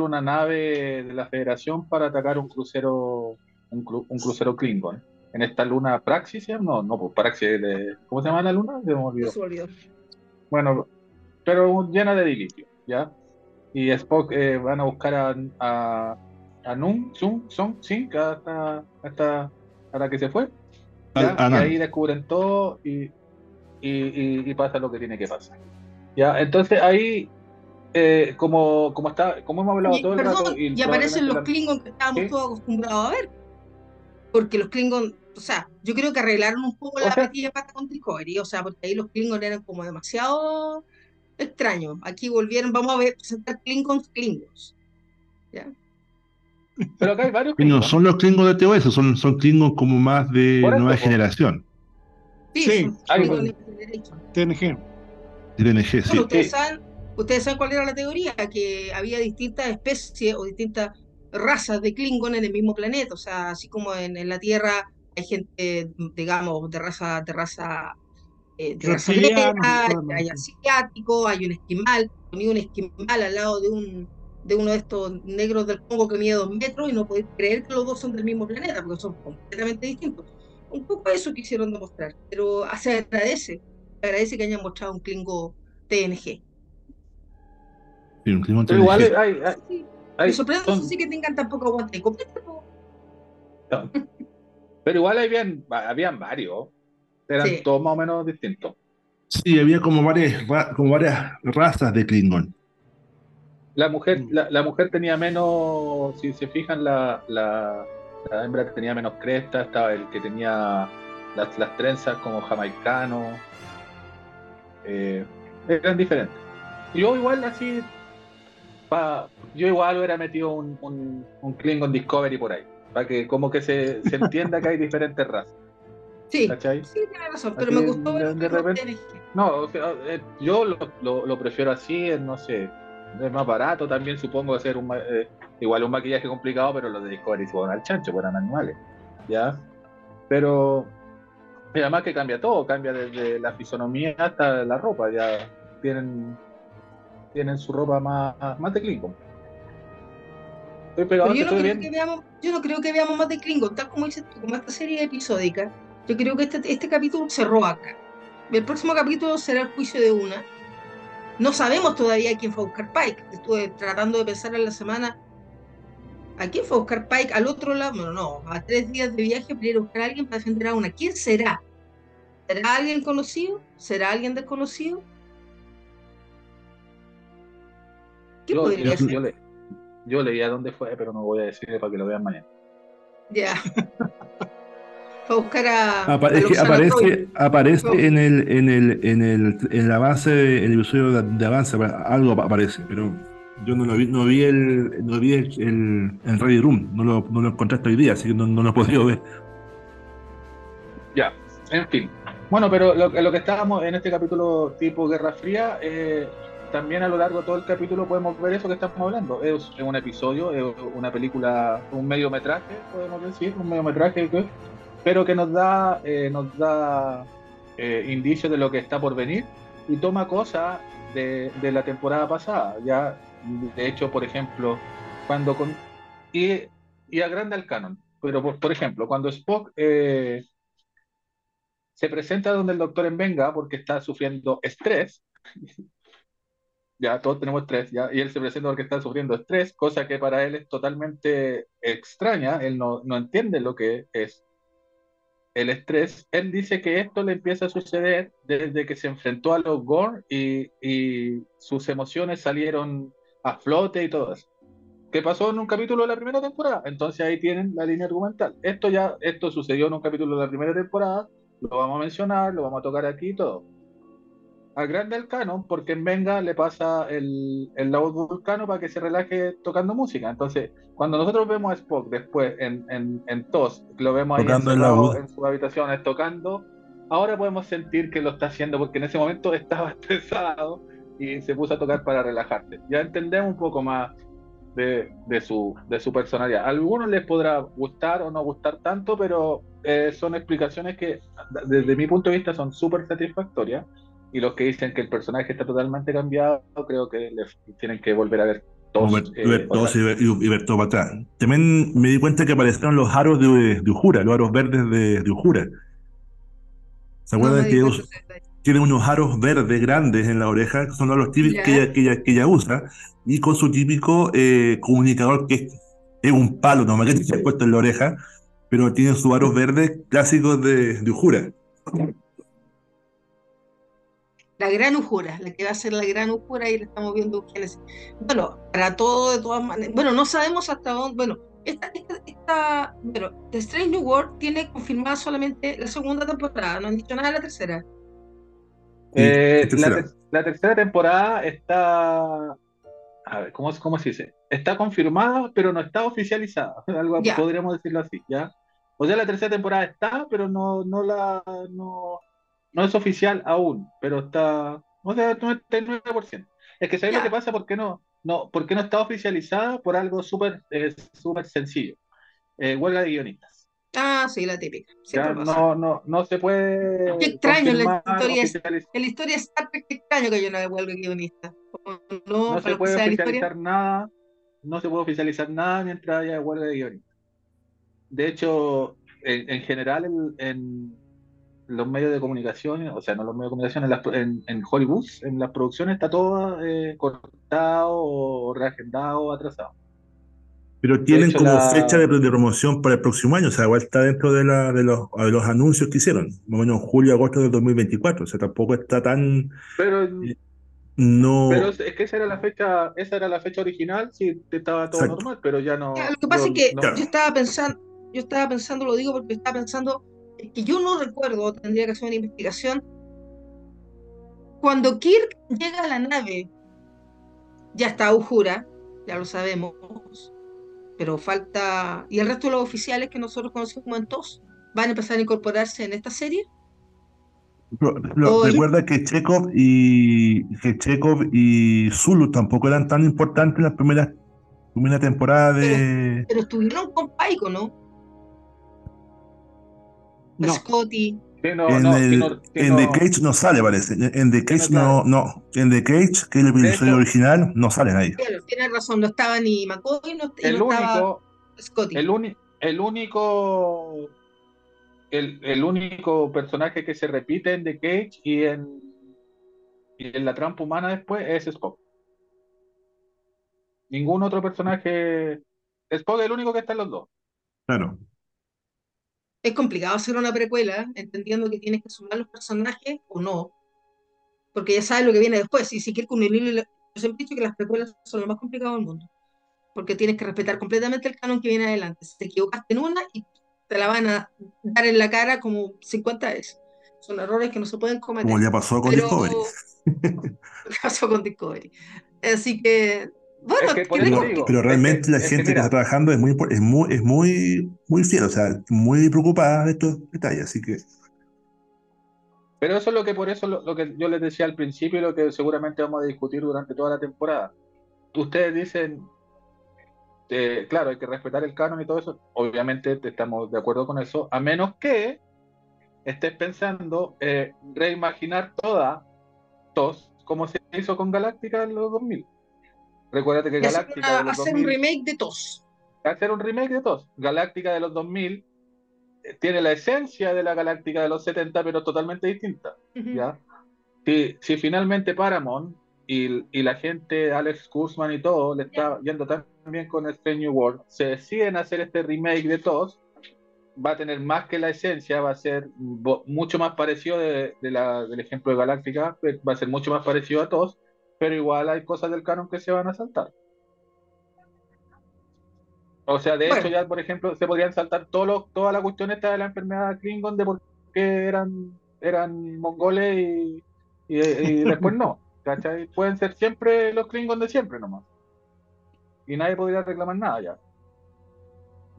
una nave de la Federación para atacar un crucero un, un crucero Klingon en esta luna Praxis, no, no, pues Praxis, ¿cómo se llama la luna? Se me olvidó. Bueno, pero llena de dilitio, ¿ya? Y Spock eh, van a buscar a, a, a Nun, Sun, Song, sí, hasta, hasta, hasta que se fue. ¿ya? y ahí descubren todo y, y, y, pasa lo que tiene que pasar. ¿ya? Entonces ahí eh, como, como, está, como hemos hablado todo el rato. Y, aparecen los Klingons que estábamos todos acostumbrados a ver. Porque los Klingons o sea, yo creo que arreglaron un poco la pequeña pata con Discovery, o sea, porque ahí los Klingons eran como demasiado extraños. Aquí volvieron, vamos a ver, presentar Klingons Klingons. ¿Ya? Pero acá hay varios Klingons. No son los Klingons de TOS, son, son Klingons como más de nueva generación. Sí, sí hay TNG. TNG, sí. ustedes, Saben, ustedes saben cuál era la teoría, que había distintas especies o distintas razas de Klingon en el mismo planeta, o sea, así como en, en la Tierra hay gente, digamos, de raza, de raza, eh, de raza negra, hay asiático, hay un esquimal, un esquimal al lado de un de uno de estos negros del Congo que mide dos metros y no podéis creer que los dos son del mismo planeta, porque son completamente distintos. Un poco eso quisieron demostrar, pero se agradece, se agradece que hayan mostrado un Klingo TNG. Sí, un TNG. Igual hay, Me sorprende sí que tengan tan poco aguante. Pero igual habían, habían varios. Eran todos más o menos distintos. Sí, había como varias, como varias razas de Klingon. La mujer, mm. la, mujer tenía menos, si se fijan, la, la, hembra tenía menos cresta, estaba el que tenía las, las trenzas como jamaicano. Eh, eran diferentes. Yo igual así, yo igual hubiera metido un, un, un Klingon Discovery por ahí, para que como que se, se entienda que hay diferentes razas. Sí, sí, tiene razón, pero me gustó de, repente. No, eh, yo lo, lo, prefiero así, no sé, es más barato también, supongo, hacer un, eh, igual un maquillaje complicado, pero los de Discovery se van al chancho, eran animales, ¿ya? Pero además que cambia todo, cambia desde la fisonomía hasta la ropa, ya tienen tienen su ropa más, más de Klingon. Estoy pegado, yo, no creo que veamos, yo no creo que veamos más de Klingon, tal como dices tú, como esta serie episódica yo creo que este, este capítulo cerró acá. El próximo capítulo será el juicio de una. No sabemos todavía quién fue a buscar Pike. Estuve tratando de pensar en la semana. ¿A quién fue a buscar Pike? Al otro lado. No, no. A tres días de viaje para ir a buscar a alguien para defender a una. ¿Quién será? ¿Será alguien conocido? ¿Será alguien desconocido? ¿Qué yo, podría ser? Yo, le, yo leía dónde fue, pero no voy a decirle para que lo vean mañana. Ya. buscar a. aparece aparece en, el, en, el, en, el, en el avance, el episodio de, avance, algo aparece, pero yo no lo vi, no vi el, no vi el, el, Ready Room, no lo, no lo encontré hasta hoy día, así que no, no lo he podido ver. Ya, en fin. Bueno, pero lo, lo que estábamos en este capítulo tipo Guerra Fría, eh, también a lo largo de todo el capítulo podemos ver eso que estamos hablando. Es, un episodio, es una película, un mediometraje, podemos decir, un mediometraje pero que nos da, eh, nos da eh, indicios de lo que está por venir y toma cosas de, la temporada pasada. Ya, de hecho, por ejemplo, cuando con. Y, y agranda el canon. Pero, por, ejemplo, cuando Spock eh, se presenta donde el doctor en venga porque está sufriendo estrés, ya todos tenemos estrés, ya, y él se presenta porque está sufriendo estrés, cosa que para él es totalmente extraña, él no, no entiende lo que es el estrés, él dice que esto le empieza a suceder desde que se enfrentó a los Gore y, sus emociones salieron a flote y todo eso. ¿Qué pasó en un capítulo de la primera temporada? Entonces ahí tienen la línea argumental. Esto ya, esto sucedió en un capítulo de la primera temporada, lo vamos a mencionar, lo vamos a tocar aquí y todo al grande el canon porque en Venga le pasa el, el laúd vulcano para que se relaje tocando música. Entonces, cuando nosotros vemos a Spock después en, en, en TOS, lo vemos ahí en, en sus habitaciones tocando, ahora podemos sentir que lo está haciendo porque en ese momento estaba estresado y se puso a tocar para relajarse. Ya entendemos un poco más de, de, su, de su personalidad. A algunos les podrá gustar o no gustar tanto, pero eh, son explicaciones que desde mi punto de vista son súper satisfactorias y los que dicen que el personaje está totalmente cambiado, creo que les tienen que volver a ver todos. Ver, todos y, ver, todo para atrás. También me di cuenta que aparecieron los aros de, de Ujura, los aros verdes de, de Ujura. ¿Se acuerdan que ellos tienen unos aros verdes grandes en la oreja, que son los típicos que ella, que, ella, que ella, usa, y con su típico eh, comunicador que es, un palo nomás que se ha puesto en la oreja, pero tiene sus aros verdes clásicos de, de Ujura la gran Ujura, la que va a ser la gran Ujura y la estamos viendo Bueno, para todo de todas maneras, bueno, no sabemos hasta dónde, bueno, esta, esta, pero The Strange New World tiene confirmada solamente la segunda temporada, no han dicho nada de la tercera. Eh, la, tercera temporada está, a ver, ¿cómo, ¿cómo, se dice? Está confirmada, pero no está oficializada, algo podríamos decirlo así, ¿ya? O sea, la tercera temporada está, pero no, no la, no, no es oficial aún, pero está, o sea, 99%. Es que ¿sabes lo que pasa? ¿Por qué no, no, porque no está oficializada por algo súper eh, súper sencillo? Eh, huelga de guionistas. Ah, sí, la típica. no, no, no se puede. Qué extraño, la historia, es, la historia es extraño que haya una huelga de guionistas. No, no se puede oficializar nada, no se puede oficializar nada mientras haya huelga de guionistas. De hecho, en, general, en, los medios de comunicación, o sea, no los medios de comunicación, en, en, Hollywood, en las producciones está todo eh, cortado o reagendado o atrasado. Pero tienen como fecha de, promoción para el próximo año, o sea, igual está dentro de, la, de, los, de los anuncios que hicieron, más o menos julio, agosto del 2024, o sea, tampoco está tan... Pero, eh, no... pero es que esa era la fecha, esa era la fecha original, sí, estaba todo normal, pero ya no... lo que pasa es que yo estaba pensando, yo estaba pensando, lo digo porque estaba pensando, que yo no recuerdo, tendría que hacer una investigación, cuando Kirk llega a la nave, ya está Ujura, ya lo sabemos, pero falta. ¿Y el resto de los oficiales que nosotros conocemos como TOS van a empezar a incorporarse en esta serie? recuerda que Chekhov y que Chekhov y Zulu tampoco eran tan importantes en la primera, primera temporada de. Pero, estuvieron con Paiko, ¿no? No. Scotty en, el, en The Cage no sale, parece. En The Cage no, no. En The Cage, que es el episodio original, no salen ahí. tienes razón, no estaba ni McCoy, no, el no único, estaba Scotty. El, el único. El, el, único personaje que se repite en The Cage y en, y en la trampa humana después es Spock. Ningún otro personaje. Spock es el único que está en los dos. Claro es complicado hacer una precuela, entendiendo que tienes que sumar los personajes o no, porque ya sabes lo que viene después. Y si quieres con yo siempre he dicho que las precuelas son lo más complicado del mundo, porque tienes que respetar completamente el canon que viene adelante. Si te equivocaste en una y te la van a dar en la cara como 50 veces. Son errores que no se pueden cometer. Como ya pasó con Discovery. pasó con Discovery. Así que bueno, pero, realmente la gente que, está trabajando es muy, es muy, es muy, muy fiel, o sea, muy preocupada de estos detalles, así que. Pero eso es lo que por eso lo, que yo les decía al principio y lo que seguramente vamos a discutir durante toda la temporada. Ustedes dicen, eh, claro, hay que respetar el canon y todo eso. Obviamente estamos de acuerdo con eso, a menos que estés pensando eh, reimaginar toda TOS como se hizo con Galáctica en los 2000. Recuérdate que Galáctica. hacer un remake de TOS. Hacer un remake de TOS. Galáctica de los 2000 eh, tiene la esencia de la Galáctica de los 70, pero totalmente distinta. ¿ya? Si, si, finalmente Paramount y, y, la gente, Alex Kurzman y todo, le está yendo tan bien con Strange New World, se deciden hacer este remake de TOS, va a tener más que la esencia, va a ser mucho más parecido de, de la, del ejemplo de Galáctica, va a ser mucho más parecido a TOS pero igual hay cosas del canon que se van a saltar. O sea, de hecho ya, por ejemplo, se podrían saltar todo toda la cuestión esta de la enfermedad Klingon de por qué eran, eran mongoles y, y, después no. ¿Cachai? Pueden ser siempre los Klingon de siempre nomás. Y nadie podría reclamar nada ya.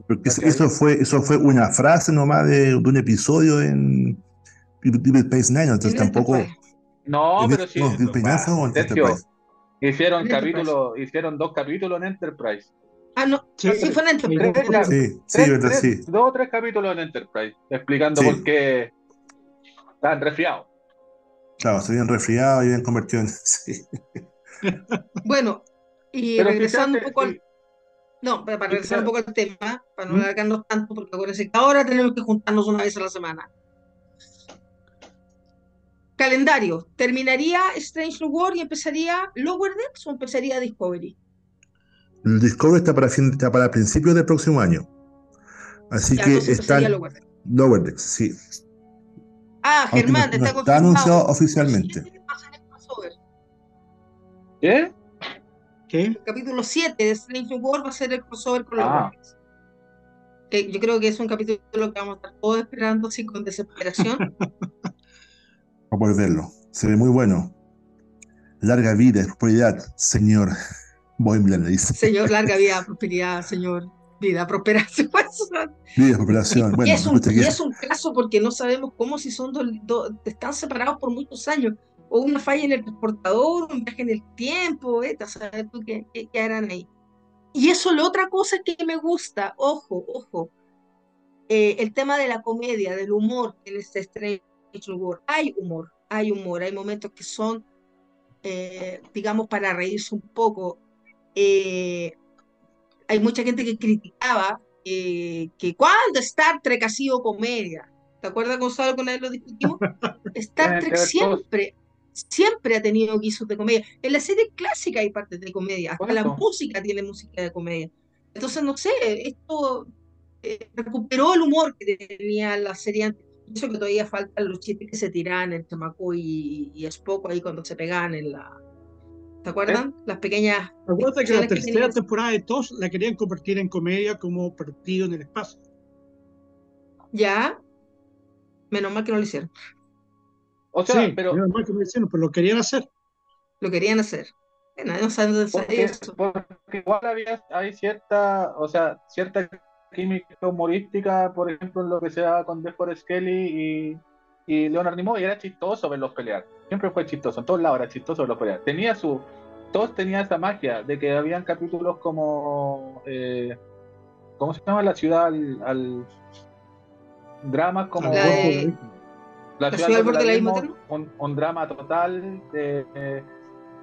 Porque eso fue, eso fue una frase nomás de, un episodio en Deep Space Nine, entonces tampoco... No, pero sí. hicieron capítulos, hicieron dos capítulos en Enterprise. Ah, no, sí, fue en Enterprise. sí, sí, verdad, sí. Dos o tres capítulos en Enterprise, explicando por qué estaban resfriados. Claro, se habían resfriado y habían convertido en. Sí. Bueno, y regresando un poco al. No, para regresar un poco al tema, para no ¿Mm? alargarnos tanto, porque acuérdense que ahora tenemos que juntarnos una vez a la semana. Calendario. ¿Terminaría Strange New World y empezaría Lower Decks o empezaría Discovery? El Discovery está para, fin, está para principios del próximo año. Así que está. Lower, Lower Decks, sí. Ah, Germán, no, está, está anunciado oficialmente. ¿Qué? ¿Qué? El capítulo 7 de Strange New World va a ser el crossover con ah. Lower Decks. yo creo que es un capítulo que vamos a estar todos esperando así con desesperación. a poder verlo. Se ve muy bueno. Larga vida y prosperidad, señor Boimler, le dice. Señor, larga vida, prosperidad, señor. Vida, prosperación. Vida, prosperación. Bueno, y, es un, es un, caso porque no sabemos cómo si son dos, están separados por muchos años. O una falla en el transportador, un viaje en el tiempo, ¿eh? ¿sabes tú qué, qué, harán ahí? Y eso, la otra cosa que me gusta, ojo, ojo, eh, el tema de la comedia, del humor en este estreno hay humor, hay humor, hay momentos que son, eh, digamos, para reírse un poco. Eh, hay mucha gente que criticaba eh, que cuando Star Trek ha sido comedia, ¿te acuerdas Gonzalo con él lo discutimos? Star Trek siempre, siempre ha tenido guisos de comedia. En la serie clásica hay partes de comedia, hasta la música tiene música de comedia. Entonces, no sé, esto eh, recuperó el humor que tenía la serie antes. Eso que todavía faltan los chistes que se tiran entre Mako y, y Spock ahí cuando se pegan en la. ¿Te acuerdan? Las pequeñas. ¿Te que la tercera temporada de TOS la querían convertir en comedia como partido en el espacio? Ya. Menos mal que no lo hicieron. O sea, sí, pero. Menos mal que no lo hicieron, pero lo querían hacer. Lo querían hacer. Bueno, no saben dónde porque, eso. porque igual había, hay cierta, o sea, cierta química humorística, por ejemplo, en lo que sea con Defor Skelly y, y Leonard Nimoy, era chistoso verlos pelear. Siempre fue chistoso, en todos lados era chistoso verlos pelear. Tenía su. Todos tenían esa magia de que habían capítulos como. Eh, ¿Cómo se llama la ciudad al. al dramas como. La, de, la, ciudad, la un, un, drama total de,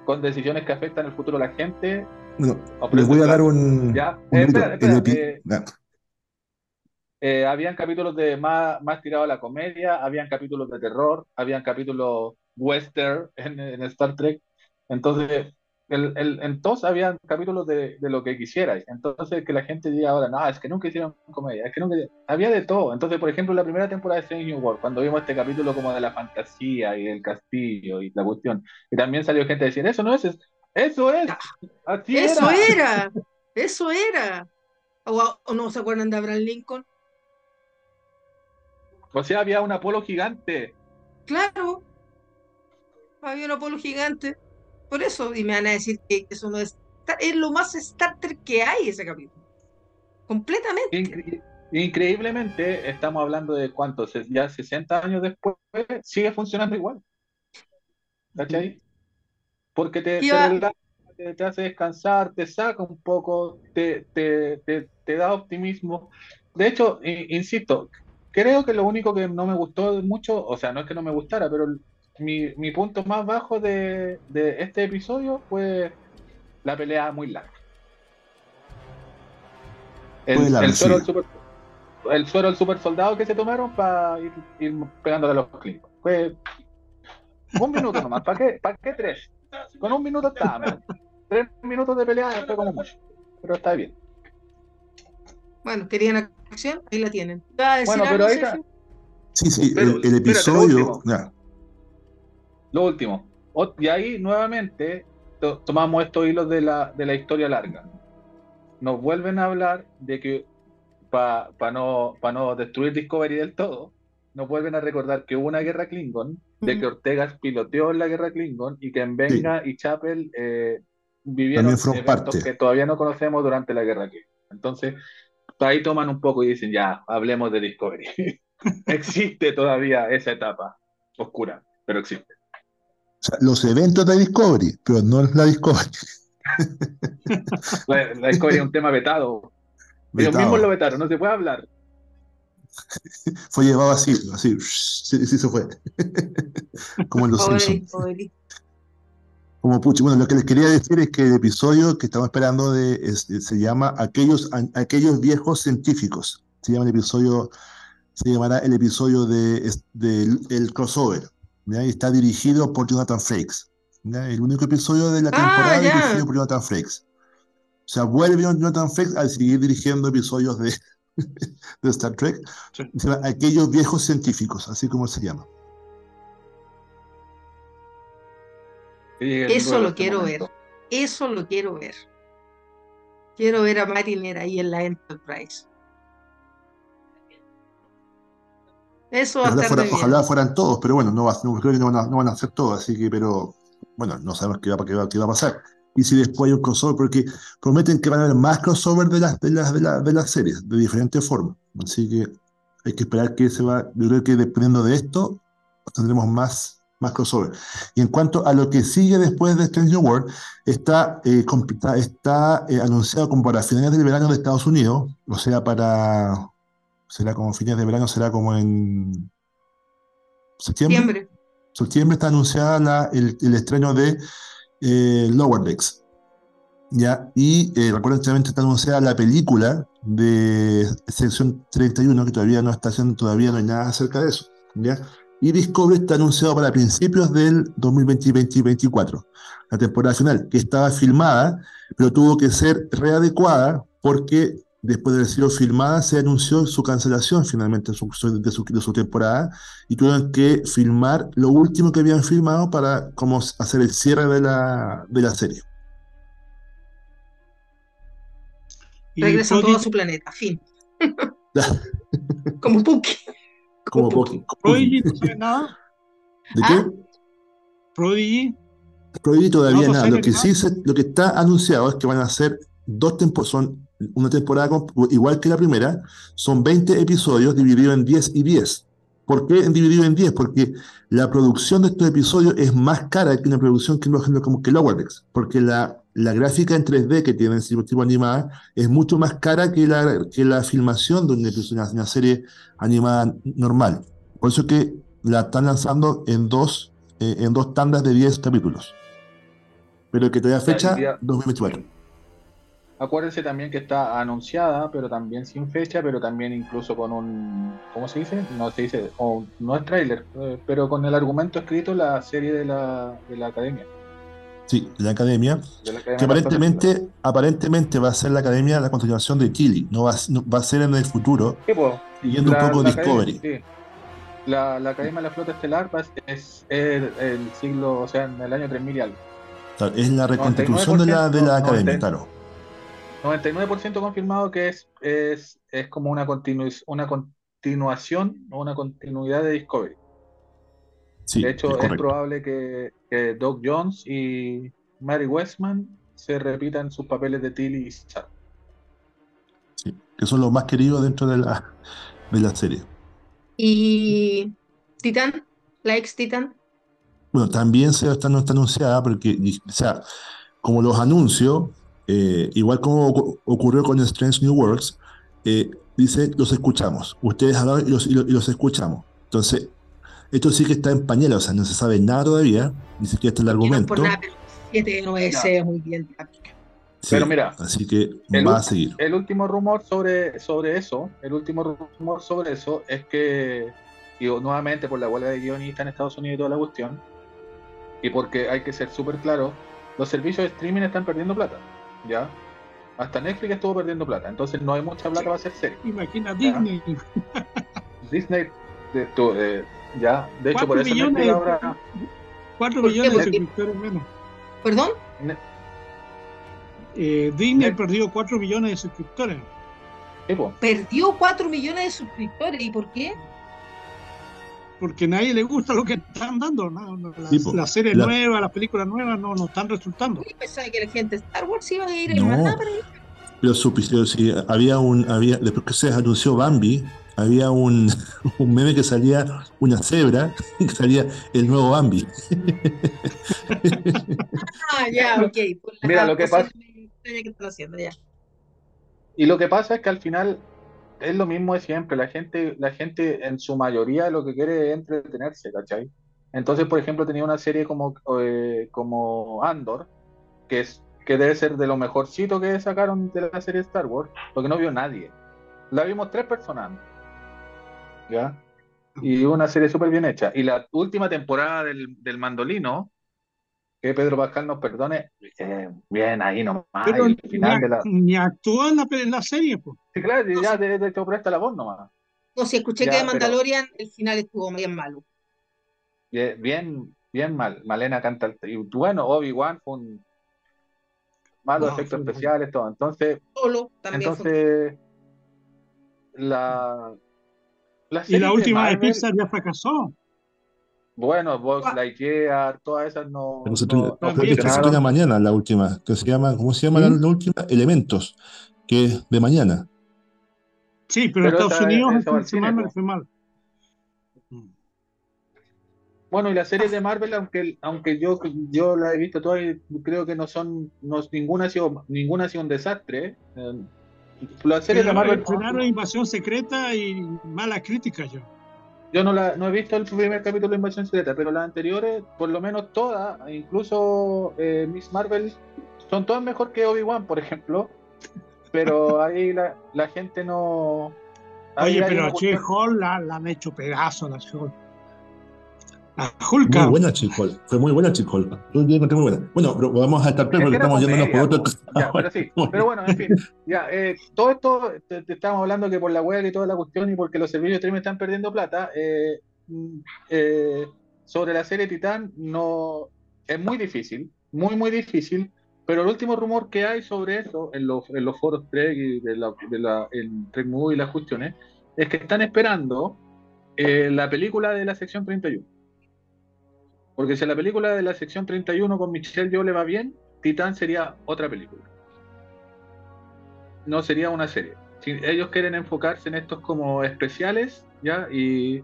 con decisiones que afectan el futuro de la gente. Bueno, les voy a dar un. Ya, un espera, espera, eh, habían capítulos de más, más tirado a la comedia, habían capítulos de terror, habían capítulos western en, en Star Trek. Entonces, el, el, en todos habían capítulos de, de, lo que quisierais. Entonces, que la gente diga ahora, no, es que nunca hicieron comedia, es que nunca. Había de todo. Entonces, por ejemplo, la primera temporada de Strange New World, cuando vimos este capítulo como de la fantasía y el castillo y la cuestión, y también salió gente a decir, eso no es, eso es, así eso era. eso era. ¿O, ¿O no se acuerdan de Abraham Lincoln? O sea, había un Apolo gigante. Claro. Había un Apolo gigante. Por eso, y me van a decir que eso no es. Es lo más starter que hay ese capítulo. Completamente. increíblemente, estamos hablando de cuántos, ya 60 años después, sigue funcionando igual. ¿Cachai? Porque te, te, te, hace descansar, te saca un poco, te, te, te da optimismo. De hecho, insisto, creo que lo único que no me gustó mucho, o sea, no es que no me gustara, pero mi, mi punto más bajo de, de, este episodio fue la pelea muy larga. El, el, suero, del super, el suero super soldado que se tomaron para ir, ir, pegándole a los clínicos. Fue un minuto nomás. ¿Para qué, ¿Para qué tres? Con un minuto estábamos. Tres minutos de pelea fue como mucho. Pero está bien. Bueno, querían acción, ahí la tienen. Bueno, pero ahí está. Sí, sí, el, episodio. lo, último. Y ahí nuevamente tomamos estos hilos de la, de la historia larga. Nos vuelven a hablar de que para no, no destruir Discovery del todo, nos vuelven a recordar que hubo una guerra Klingon, de que Ortega piloteó en la guerra Klingon y que en Venga y Chapel eh, vivieron eventos que todavía no conocemos durante la guerra Klingon. Entonces, ahí toman un poco y dicen, ya, hablemos de Discovery. existe todavía esa etapa oscura, pero existe. O sea, los eventos de Discovery, pero no la Discovery. la, Discovery es un tema vetado. Ellos mismos lo vetaron, no se puede hablar. fue llevado así, así, sí, sí se fue. Como en los Simpsons. Como. Bueno, lo que les quería decir es que el episodio que estamos esperando de, se llama Aquellos, Aquellos viejos científicos. Se llama el episodio, se llamará el episodio de, el crossover. ¿ya? Y está dirigido por Jonathan Frakes. El único episodio de la ah, temporada dirigido por Jonathan Frakes. O sea, vuelve Jonathan Frakes a seguir dirigiendo episodios de, de Star Trek. Se llama Aquellos viejos científicos, así como se llama. Eso lo quiero ver. Eso lo quiero ver. Quiero ver a Mariner ahí en la Enterprise. Eso ojalá, fueran todos, pero bueno, no, creo que no van, a, no van a ser todos, así que, pero bueno, no sabemos qué va, qué va, qué va a pasar. Y si después hay un crossover, porque prometen que van a haber más crossover de las, de las, de, de las series, de diferentes formas. Así que hay que esperar que se va. Yo creo que dependiendo de esto, tendremos más más crossover. Y en cuanto a lo que sigue después de Strange New World, está, eh, está eh, anunciado como para finales del verano de Estados Unidos, o sea, para. Será como fines de verano, será como en. Septiembre. Septiembre, está anunciada el, el, estreno de eh, Lower Decks. ¿ya? Y eh, recuerden está anunciada la película de sección 31, que todavía no está haciendo, todavía no hay nada acerca de eso. ¿ya? Y Discovery está anunciado para principios del 2020-2024, la temporada final, que estaba filmada, pero tuvo que ser readecuada porque después de haber sido filmada se anunció su cancelación finalmente de su, de su, de su temporada y tuvieron que filmar lo último que habían filmado para como hacer el cierre de la, de la serie. Regresan todo a su planeta, fin. Como Puki. Como Puki. Prodigy no sabe nada. ¿De qué? ¿Ah? Prodigy. Prodigy todavía No, no nada. Lo que nada. sí se- lo que está anunciado es que van a ser dos temporadas, son una temporada con- igual que la primera, son 20 episodios divididos en 10 y 10. ¿Por qué dividido en 10? Porque la producción de estos episodios es más cara que una producción que, por ejemplo, como que Lower Decks, porque la, la gráfica en 3D que tiene tipo, tipo animada es mucho más cara que la, que la filmación de una, una serie animada normal. Por eso que la están lanzando en dos, eh, en dos tandas de 10 capítulos. Pero que todavía fecha Ya, ya. 2024. Acuérdense también que está anunciada, pero también sin fecha, pero también incluso con un, ¿cómo se dice? No se dice, o no es tráiler, eh, pero con el argumento escrito la serie de la, de la academia. Sí, la academia. de la academia Que de aparentemente, aparentemente va a ser la academia la continuación de Tilly. No va, no- va a ser en el futuro, Sí, pues, siguiendo un poco la Discovery. Academia, sí. La, la Academia de la Flota Estelar va- es el, el siglo, o sea, en el año 3000 y algo. Claro, es la reconstitución de la, de la 99%, academia, 90. claro. 99% confirmado que es, es, es como una, continu, una continuación o una continuidad de Discovery. Sí, De hecho, es probable que, que Doc Jones y Mary Westman se repitan sus papeles de Tilly y Chad. Sí, que son los más queridos dentro de la, de la serie. Y Titan, la ex Titan. Bueno, también se está, no está anunciada porque, o sea, como los anuncios, eh, igual como ocu- ocurrió con Strange New Worlds, eh, dice, los escuchamos. Ustedes hablan y los, y los, y los escuchamos. Entonces, esto sí que está en pañales, o sea, no se sabe nada todavía, ni siquiera está el no es argumento. por nada, pero 7 9 Ya. se ve muy bien. Sí, Pero mira, así que el va a seguir. El último rumor sobre, sobre eso, el último rumor sobre eso es que, y nuevamente por la huelga de guionistas en Estados Unidos y toda la cuestión, y porque hay que ser súper claro, los servicios de streaming están perdiendo plata, ¿ya? Hasta Netflix estuvo perdiendo plata, entonces no hay mucha plata para hacer series. Imagina Ya. Disney. Disney, de, tu- de- ya, de hecho por Cuatro eso millones, Netflix ahora... cuatro ¿Por qué? millones de suscriptores menos. ¿Perdón? Eh, Disney Net- perdió 4 millones de suscriptores. Perdió 4 millones de suscriptores. ¿Y por qué? Porque a nadie le gusta lo que están dando. ¿no? Las, Sí, las series La- nuevas, las películas nuevas no, no están resultando. Yo pensaba que la gente de Star Wars iba a ir No. en manada para ir. Sí, había un, había, después que se anunció Bambi, había un, un meme que salía una cebra, que salía el nuevo Bambi. Ah, ya, ok. Mira, lo que pasa- extraña que están haciendo, ya. Y lo que pasa es que al final es lo mismo de siempre. La gente, la gente en su mayoría lo que quiere es entretenerse, ¿cachai? Entonces, por ejemplo, tenía una serie como, eh, como Andor, que es, que debe ser de lo mejorcito que sacaron de la serie Star Wars, porque no vio nadie. La vimos tres personas. ¿Ya? Y una serie súper bien hecha. Y la última temporada del, del Mandolino, que Pedro Pascal nos perdone, eh, bien ahí nomás, Pero el ni, final de la... ni actúa en la, pe- en la serie. Pues. Sí, claro, ya de, de hecho presta la voz nomás. No, si escuché Ya, que de pero- Mandalorian el final estuvo bien malo. Bien, bien, bien mal. Malena canta. el- Y bueno, Obi-Wan fue un malos No, efectos especiales, todo. Entonces, Solo también fue. entonces la Y la de última de Marvel, Pixar ya fracasó. bueno, Buzz Ah. Lightyear, todas esas no, Pero se no, no también que se funcionaron. estrena mañana la última, que se llama, ¿cómo se llama la, ¿Mm? la última? Elementos, que es de mañana. Sí, pero en Pero Estados Unidos cine, semana po. le fue mal. Bueno, y las series de Marvel, aunque, aunque yo, yo la he visto todas y creo que no son, no, ninguna ha sido, ninguna ha sido un desastre. eh, las series de Marvel, estrenaron Invasión Secreta y mala crítica yo. Yo no, la, no he visto el primer capítulo de Invasión Secreta, pero las anteriores, por lo menos todas, incluso eh, Miss Marvel, son todas mejor que Obi-Wan, por ejemplo. Pero ahí la, la gente no. Oye, pero She-Hulk la, la han hecho pedazo a la She-Hulk. Muy buena Chicol, fue muy buena Chicol. muy buena. Bueno, pero vamos a estar porque estamos yéndonos por otro. pero, sí. pero bueno, en fin, ya, eh, todo esto, te, estamos hablando que por la web y toda la cuestión y porque los servicios de streaming están perdiendo plata, eh, mm, eh, sobre la serie Titán no es muy difícil, muy, muy difícil, pero el último rumor que hay sobre eso en los, en los foros Trek y de la, de la, en Trek Movie y las cuestiones es que están esperando la película de la sección 31 porque si la película de la sección 31 con Michelle Yeoh le va bien, Titán sería otra película. No sería una serie. Si ellos quieren enfocarse en estos como especiales, ¿ya? Y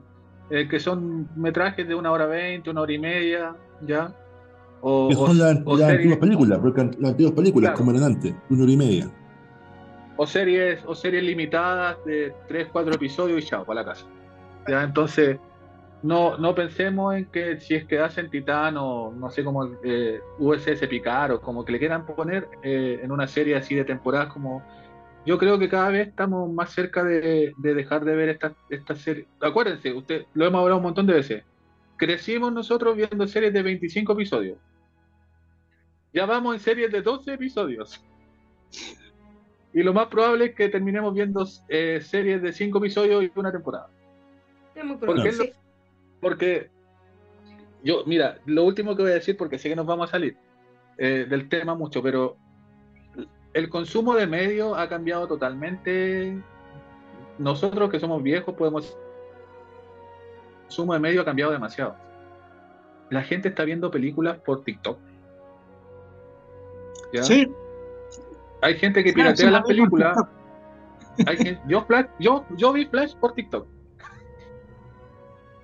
eh, que son metrajes de una hora veinte, una hora y media, ¿ya? O, son las, antiguas películas, porque las antiguas películas, como eran antes, una hora y media. O series, o series limitadas de tres, cuatro episodios y chao, para la casa. ¿Ya? Entonces, no, no pensemos en que si es que hacen Titán o no sé cómo eh, USS Picar o como que le quieran poner eh, en una serie así de temporadas como yo creo que cada vez estamos más cerca de, dejar de ver esta, esta serie. Acuérdense, usted lo hemos hablado un montón de veces. Crecimos nosotros viendo series de 25 episodios. Ya vamos en series de 12 episodios. Y lo más probable es que terminemos viendo eh, series de 5 episodios y una temporada. Es muy probable. Porque yo, mira, lo último que voy a decir, porque sé que nos vamos a salir eh, del tema mucho, pero el consumo de medios ha cambiado totalmente. Nosotros que somos viejos podemos... El consumo de medios ha cambiado demasiado. La gente está viendo películas por TikTok. Sí. Hay gente que piratea las películas. yo, yo, yo vi Flash por TikTok.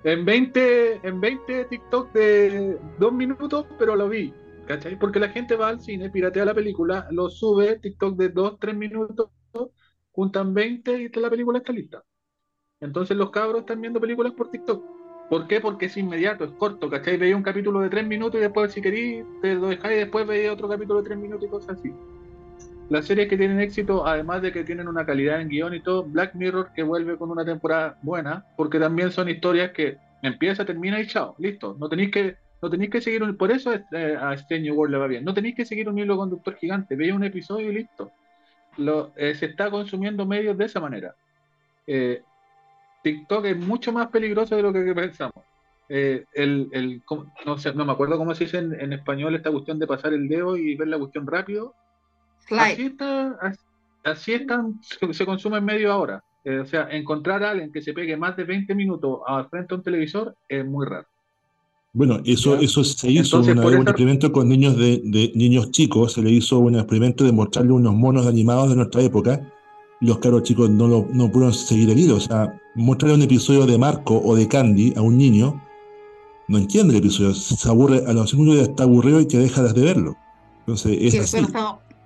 En 20, en 20 TikTok de dos minutos, pero lo vi. ¿Cachai? Porque la gente va al cine, piratea la película, lo sube, TikTok de 2, 3 minutos, juntan 20 y la película está lista. Entonces los cabros están viendo películas por TikTok. ¿Por qué? Porque es inmediato, es corto, ¿cachai? Veía un capítulo de 3 minutos y después, si queréis, te lo dejáis y después veía otro capítulo de 3 minutos y cosas así las series que tienen éxito, además de que tienen una calidad en guion y todo, Black Mirror que vuelve con una temporada buena, porque también son historias que empieza, termina y chao, listo. No tenéis que, no tenéis que seguir un, por eso eh, a Strange World le va bien. No tenéis que seguir un hilo conductor gigante, veis un episodio y listo. Lo, eh, se está consumiendo medios de esa manera. Eh, TikTok es mucho más peligroso de lo que pensamos. el, el, no, sé, no me acuerdo cómo se dice en español esta cuestión de pasar el dedo y ver la cuestión rápido Así, está, así están, se consume en medio ahora. Eh, o sea, encontrar a alguien que se pegue más de 20 minutos a frente a un televisor es muy raro. Bueno, eso, eso se hizo un experimento con niños de, niños chicos, se le hizo un experimento de mostrarle unos monos animados de nuestra época. Los caros chicos no, lo, no pudieron seguir el hilo. O sea, mostrarle un episodio de Marco o de Candy a un niño, no entiende el episodio, se aburre, a los segundos ya está aburrido y que deja de verlo. Entonces, es así que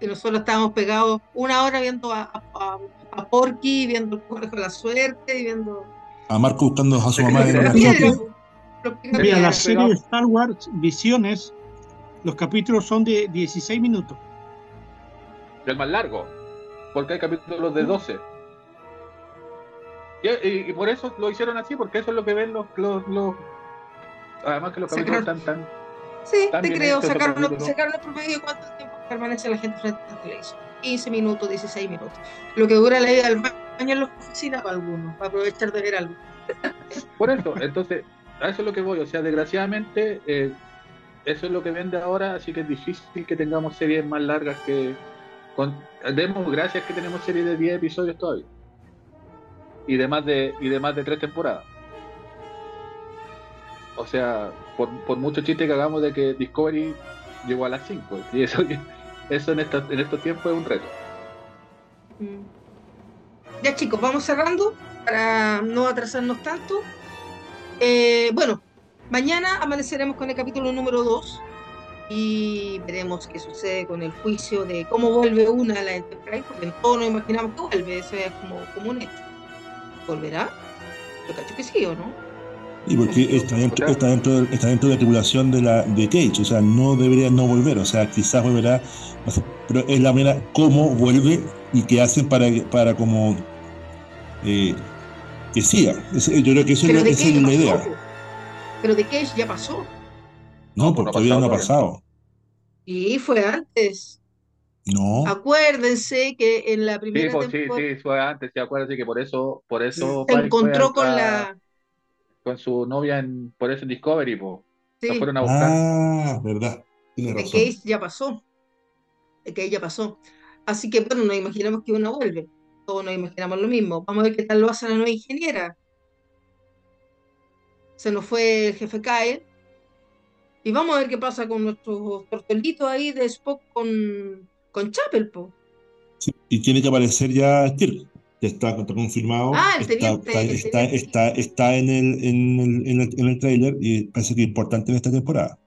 nosotros estábamos pegados una hora viendo a, a, a Porky, viendo el conejo de la suerte, y viendo. A Marco buscando a su mamá en la Mira, la serie de Star Wars Visiones, los capítulos son de 16 minutos. El más largo, porque hay capítulos de 12. Y, por eso lo hicieron así, porque eso es lo que ven los. los, los... Además que los capítulos están tan. Sí, te creo, sacaron, sacaron el promedio cuánto tiempo permanece la gente frente al televisor. 15 minutos, 16 minutos. Lo que dura la ida al baño en la oficina para algunos, para aprovechar de ver algo. Por eso, entonces, a eso es lo que voy. O sea, desgraciadamente, eh, eso es lo que vende ahora, así que es difícil que tengamos series más largas que. Con, demos gracias que tenemos series de 10 episodios todavía. Y de más de, y de, más de 3 temporadas. O sea, por, por mucho chiste que hagamos de que Discovery llegó a las 5. Y eso, eso en, en estos tiempos es un reto. Mm. Ya chicos, vamos cerrando para no atrasarnos tanto. Eh, bueno, mañana amaneceremos con el capítulo número 2 y veremos qué sucede con el juicio de cómo vuelve una a la Enterprise, porque todos nos imaginamos que vuelve, eso es como, como un hecho. ¿Volverá? Yo cacho que sí o no. Y porque está dentro, está dentro, está dentro de la tripulación de la de Cage, o sea, no debería no volver, o sea, quizás volverá, pero es la manera cómo vuelve y qué hacen para, para como eh, que siga. yo creo que eso es, la idea. Pero The Cage ya pasó. No, porque todavía no ha pasado. Y fue antes. No. Acuérdense que en la primera sí, temporada... Sí, sí, fue antes, sí, acuérdense que por eso, por eso se encontró con la con su novia en por eso en Discovery, po. Sí. fueron a buscar. Ah, verdad. Tiene razón. Cage ya pasó. The Cage ya pasó. Así que bueno, nos imaginamos que uno vuelve. Todos nos imaginamos lo mismo. Vamos a ver qué tal lo hace la nueva ingeniera. Se nos fue el jefe Kyle. Y vamos a ver qué pasa con nuestros tortolitos ahí de Spock con, con Chapel, po. Sí, y tiene que aparecer ya Kirk. Ya está, está confirmado. Ah, el está, teniente, está, el está, está, está en el, en el, en el, en el trailer y parece que es importante en esta temporada.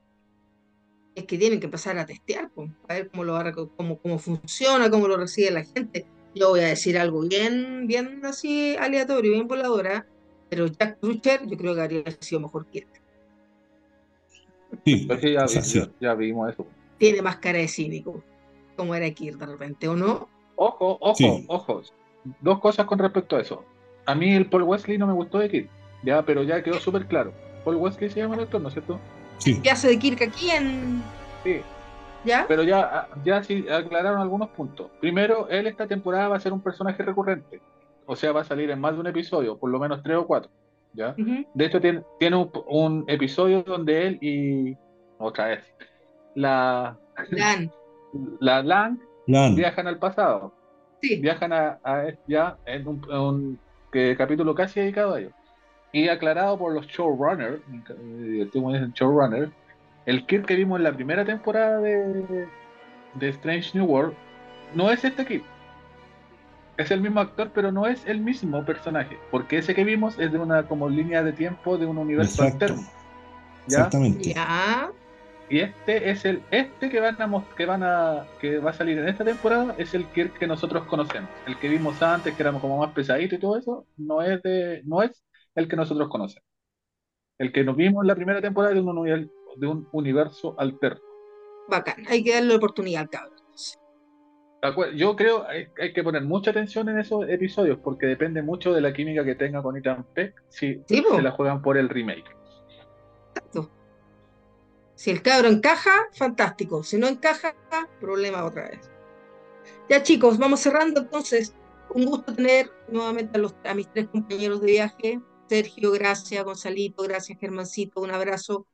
Es que tienen que empezar a testear, po, a ver cómo, lo va cómo, cómo funciona, cómo lo recibe la gente. Yo voy a decir algo bien, bien así aleatorio, bien voladora, pero Jack Reacher yo creo que habría sido mejor que él. Sí, Pero sí, ya, vi- sí. ya- ya vimos eso. Tiene más cara de cínico, como era Kirk de repente, ¿o no? Ojo, ojo, Sí. ojo. Dos cosas con respecto a eso. A mí el Paul Wesley no me gustó de Kid, ya, pero ya quedó súper claro. Paul Wesley se llama el actor, ¿no es cierto? sí. ¿Qué hace de Kirk aquí en. Sí. ¿Ya? Pero ya, ya sí aclararon algunos puntos. Primero, él esta temporada va a ser un personaje recurrente. O sea, va a salir en más de un episodio, por lo menos tres o cuatro. ¿ya? De hecho, tiene, tiene un, un episodio donde él y. Otra vez. La, Dan. la Lang Lan, viajan al pasado. Sí. Viajan a, a- ya en un, en un, que- capítulo casi dedicado a ellos. Y aclarado por los showrunners, dicen showrunners, el Kirk que vimos en la primera temporada de, de Strange New World no es este Kirk. Es el mismo actor, pero no es el mismo personaje, porque ese que vimos es de una como línea de tiempo de un universo exacto. alterno. ¿ya? Exactamente. Ya. Y este es el este que van a que van a que va a salir en esta temporada es el Kirk que nosotros conocemos. El que vimos antes, que éramos como más pesadito y todo eso, no es de no es el que nosotros conocemos. El que nos vimos en la primera temporada de un de un universo alterno. Bacán. Hay que darle oportunidad al cabrón. Yo creo hay, hay que poner mucha atención en esos episodios porque depende mucho de la química que tenga con Ethan Peck si Sí, se la juegan por el remake. Exacto. Si el cabro encaja, fantástico. Si no encaja, problema otra vez. Ya chicos, vamos cerrando entonces. Un gusto tener nuevamente a, los, a mis tres compañeros de viaje. Sergio, gracias, Gonzalito, gracias, Germancito, un abrazo.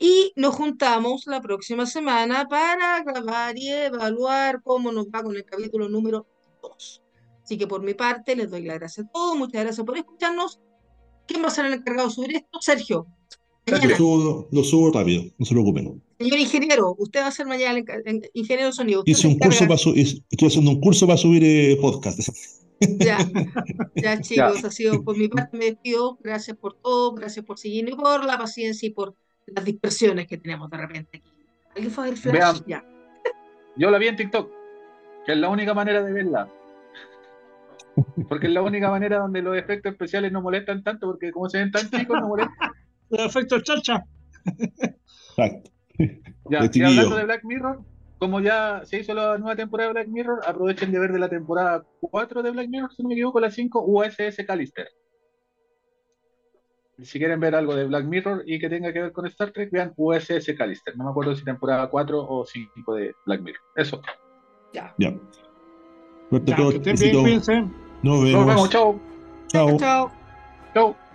Y nos juntamos la próxima semana para grabar y evaluar cómo nos va con el capítulo número 2. Así que por mi parte les doy las gracias a todos, muchas gracias por escucharnos. ¿Quién va a ser el encargado sobre esto? Sergio. Lo subo, lo subo rápido, no se preocupen. Señor ingeniero, usted va a ser mañana el ingeniero de sonido. Hice un curso para su- hice- estoy haciendo un curso para subir eh, podcast. Ya, ya chicos, ha sido por mi parte, me despido. Gracias por todo, gracias por seguirnos y por la paciencia y por las dispersiones que tenemos de repente aquí. ¿Alguien fue a ver Flash? Vean. Ya. Yo la vi en TikTok, que es la única manera de verla. Porque es la única manera donde los efectos especiales no molestan tanto, porque como se ven tan chicos, no molestan. Los efectos chacha. Exacto. Ya, De y hablando de Black Mirror, como ya se hizo la nueva temporada de Black Mirror, aprovechen de ver de la temporada 4 de Black Mirror, si no me equivoco, la 5, USS Callister. Si quieren ver algo de Black Mirror y que tenga que ver con Star Trek, vean USS Callister. No me acuerdo si temporada 4 o 5 de Black Mirror. Eso. Ya. Ya. Ya, que estén bien, besitos. cuídense. Nos Nos vemos. vemos, chao. Chao. Chao.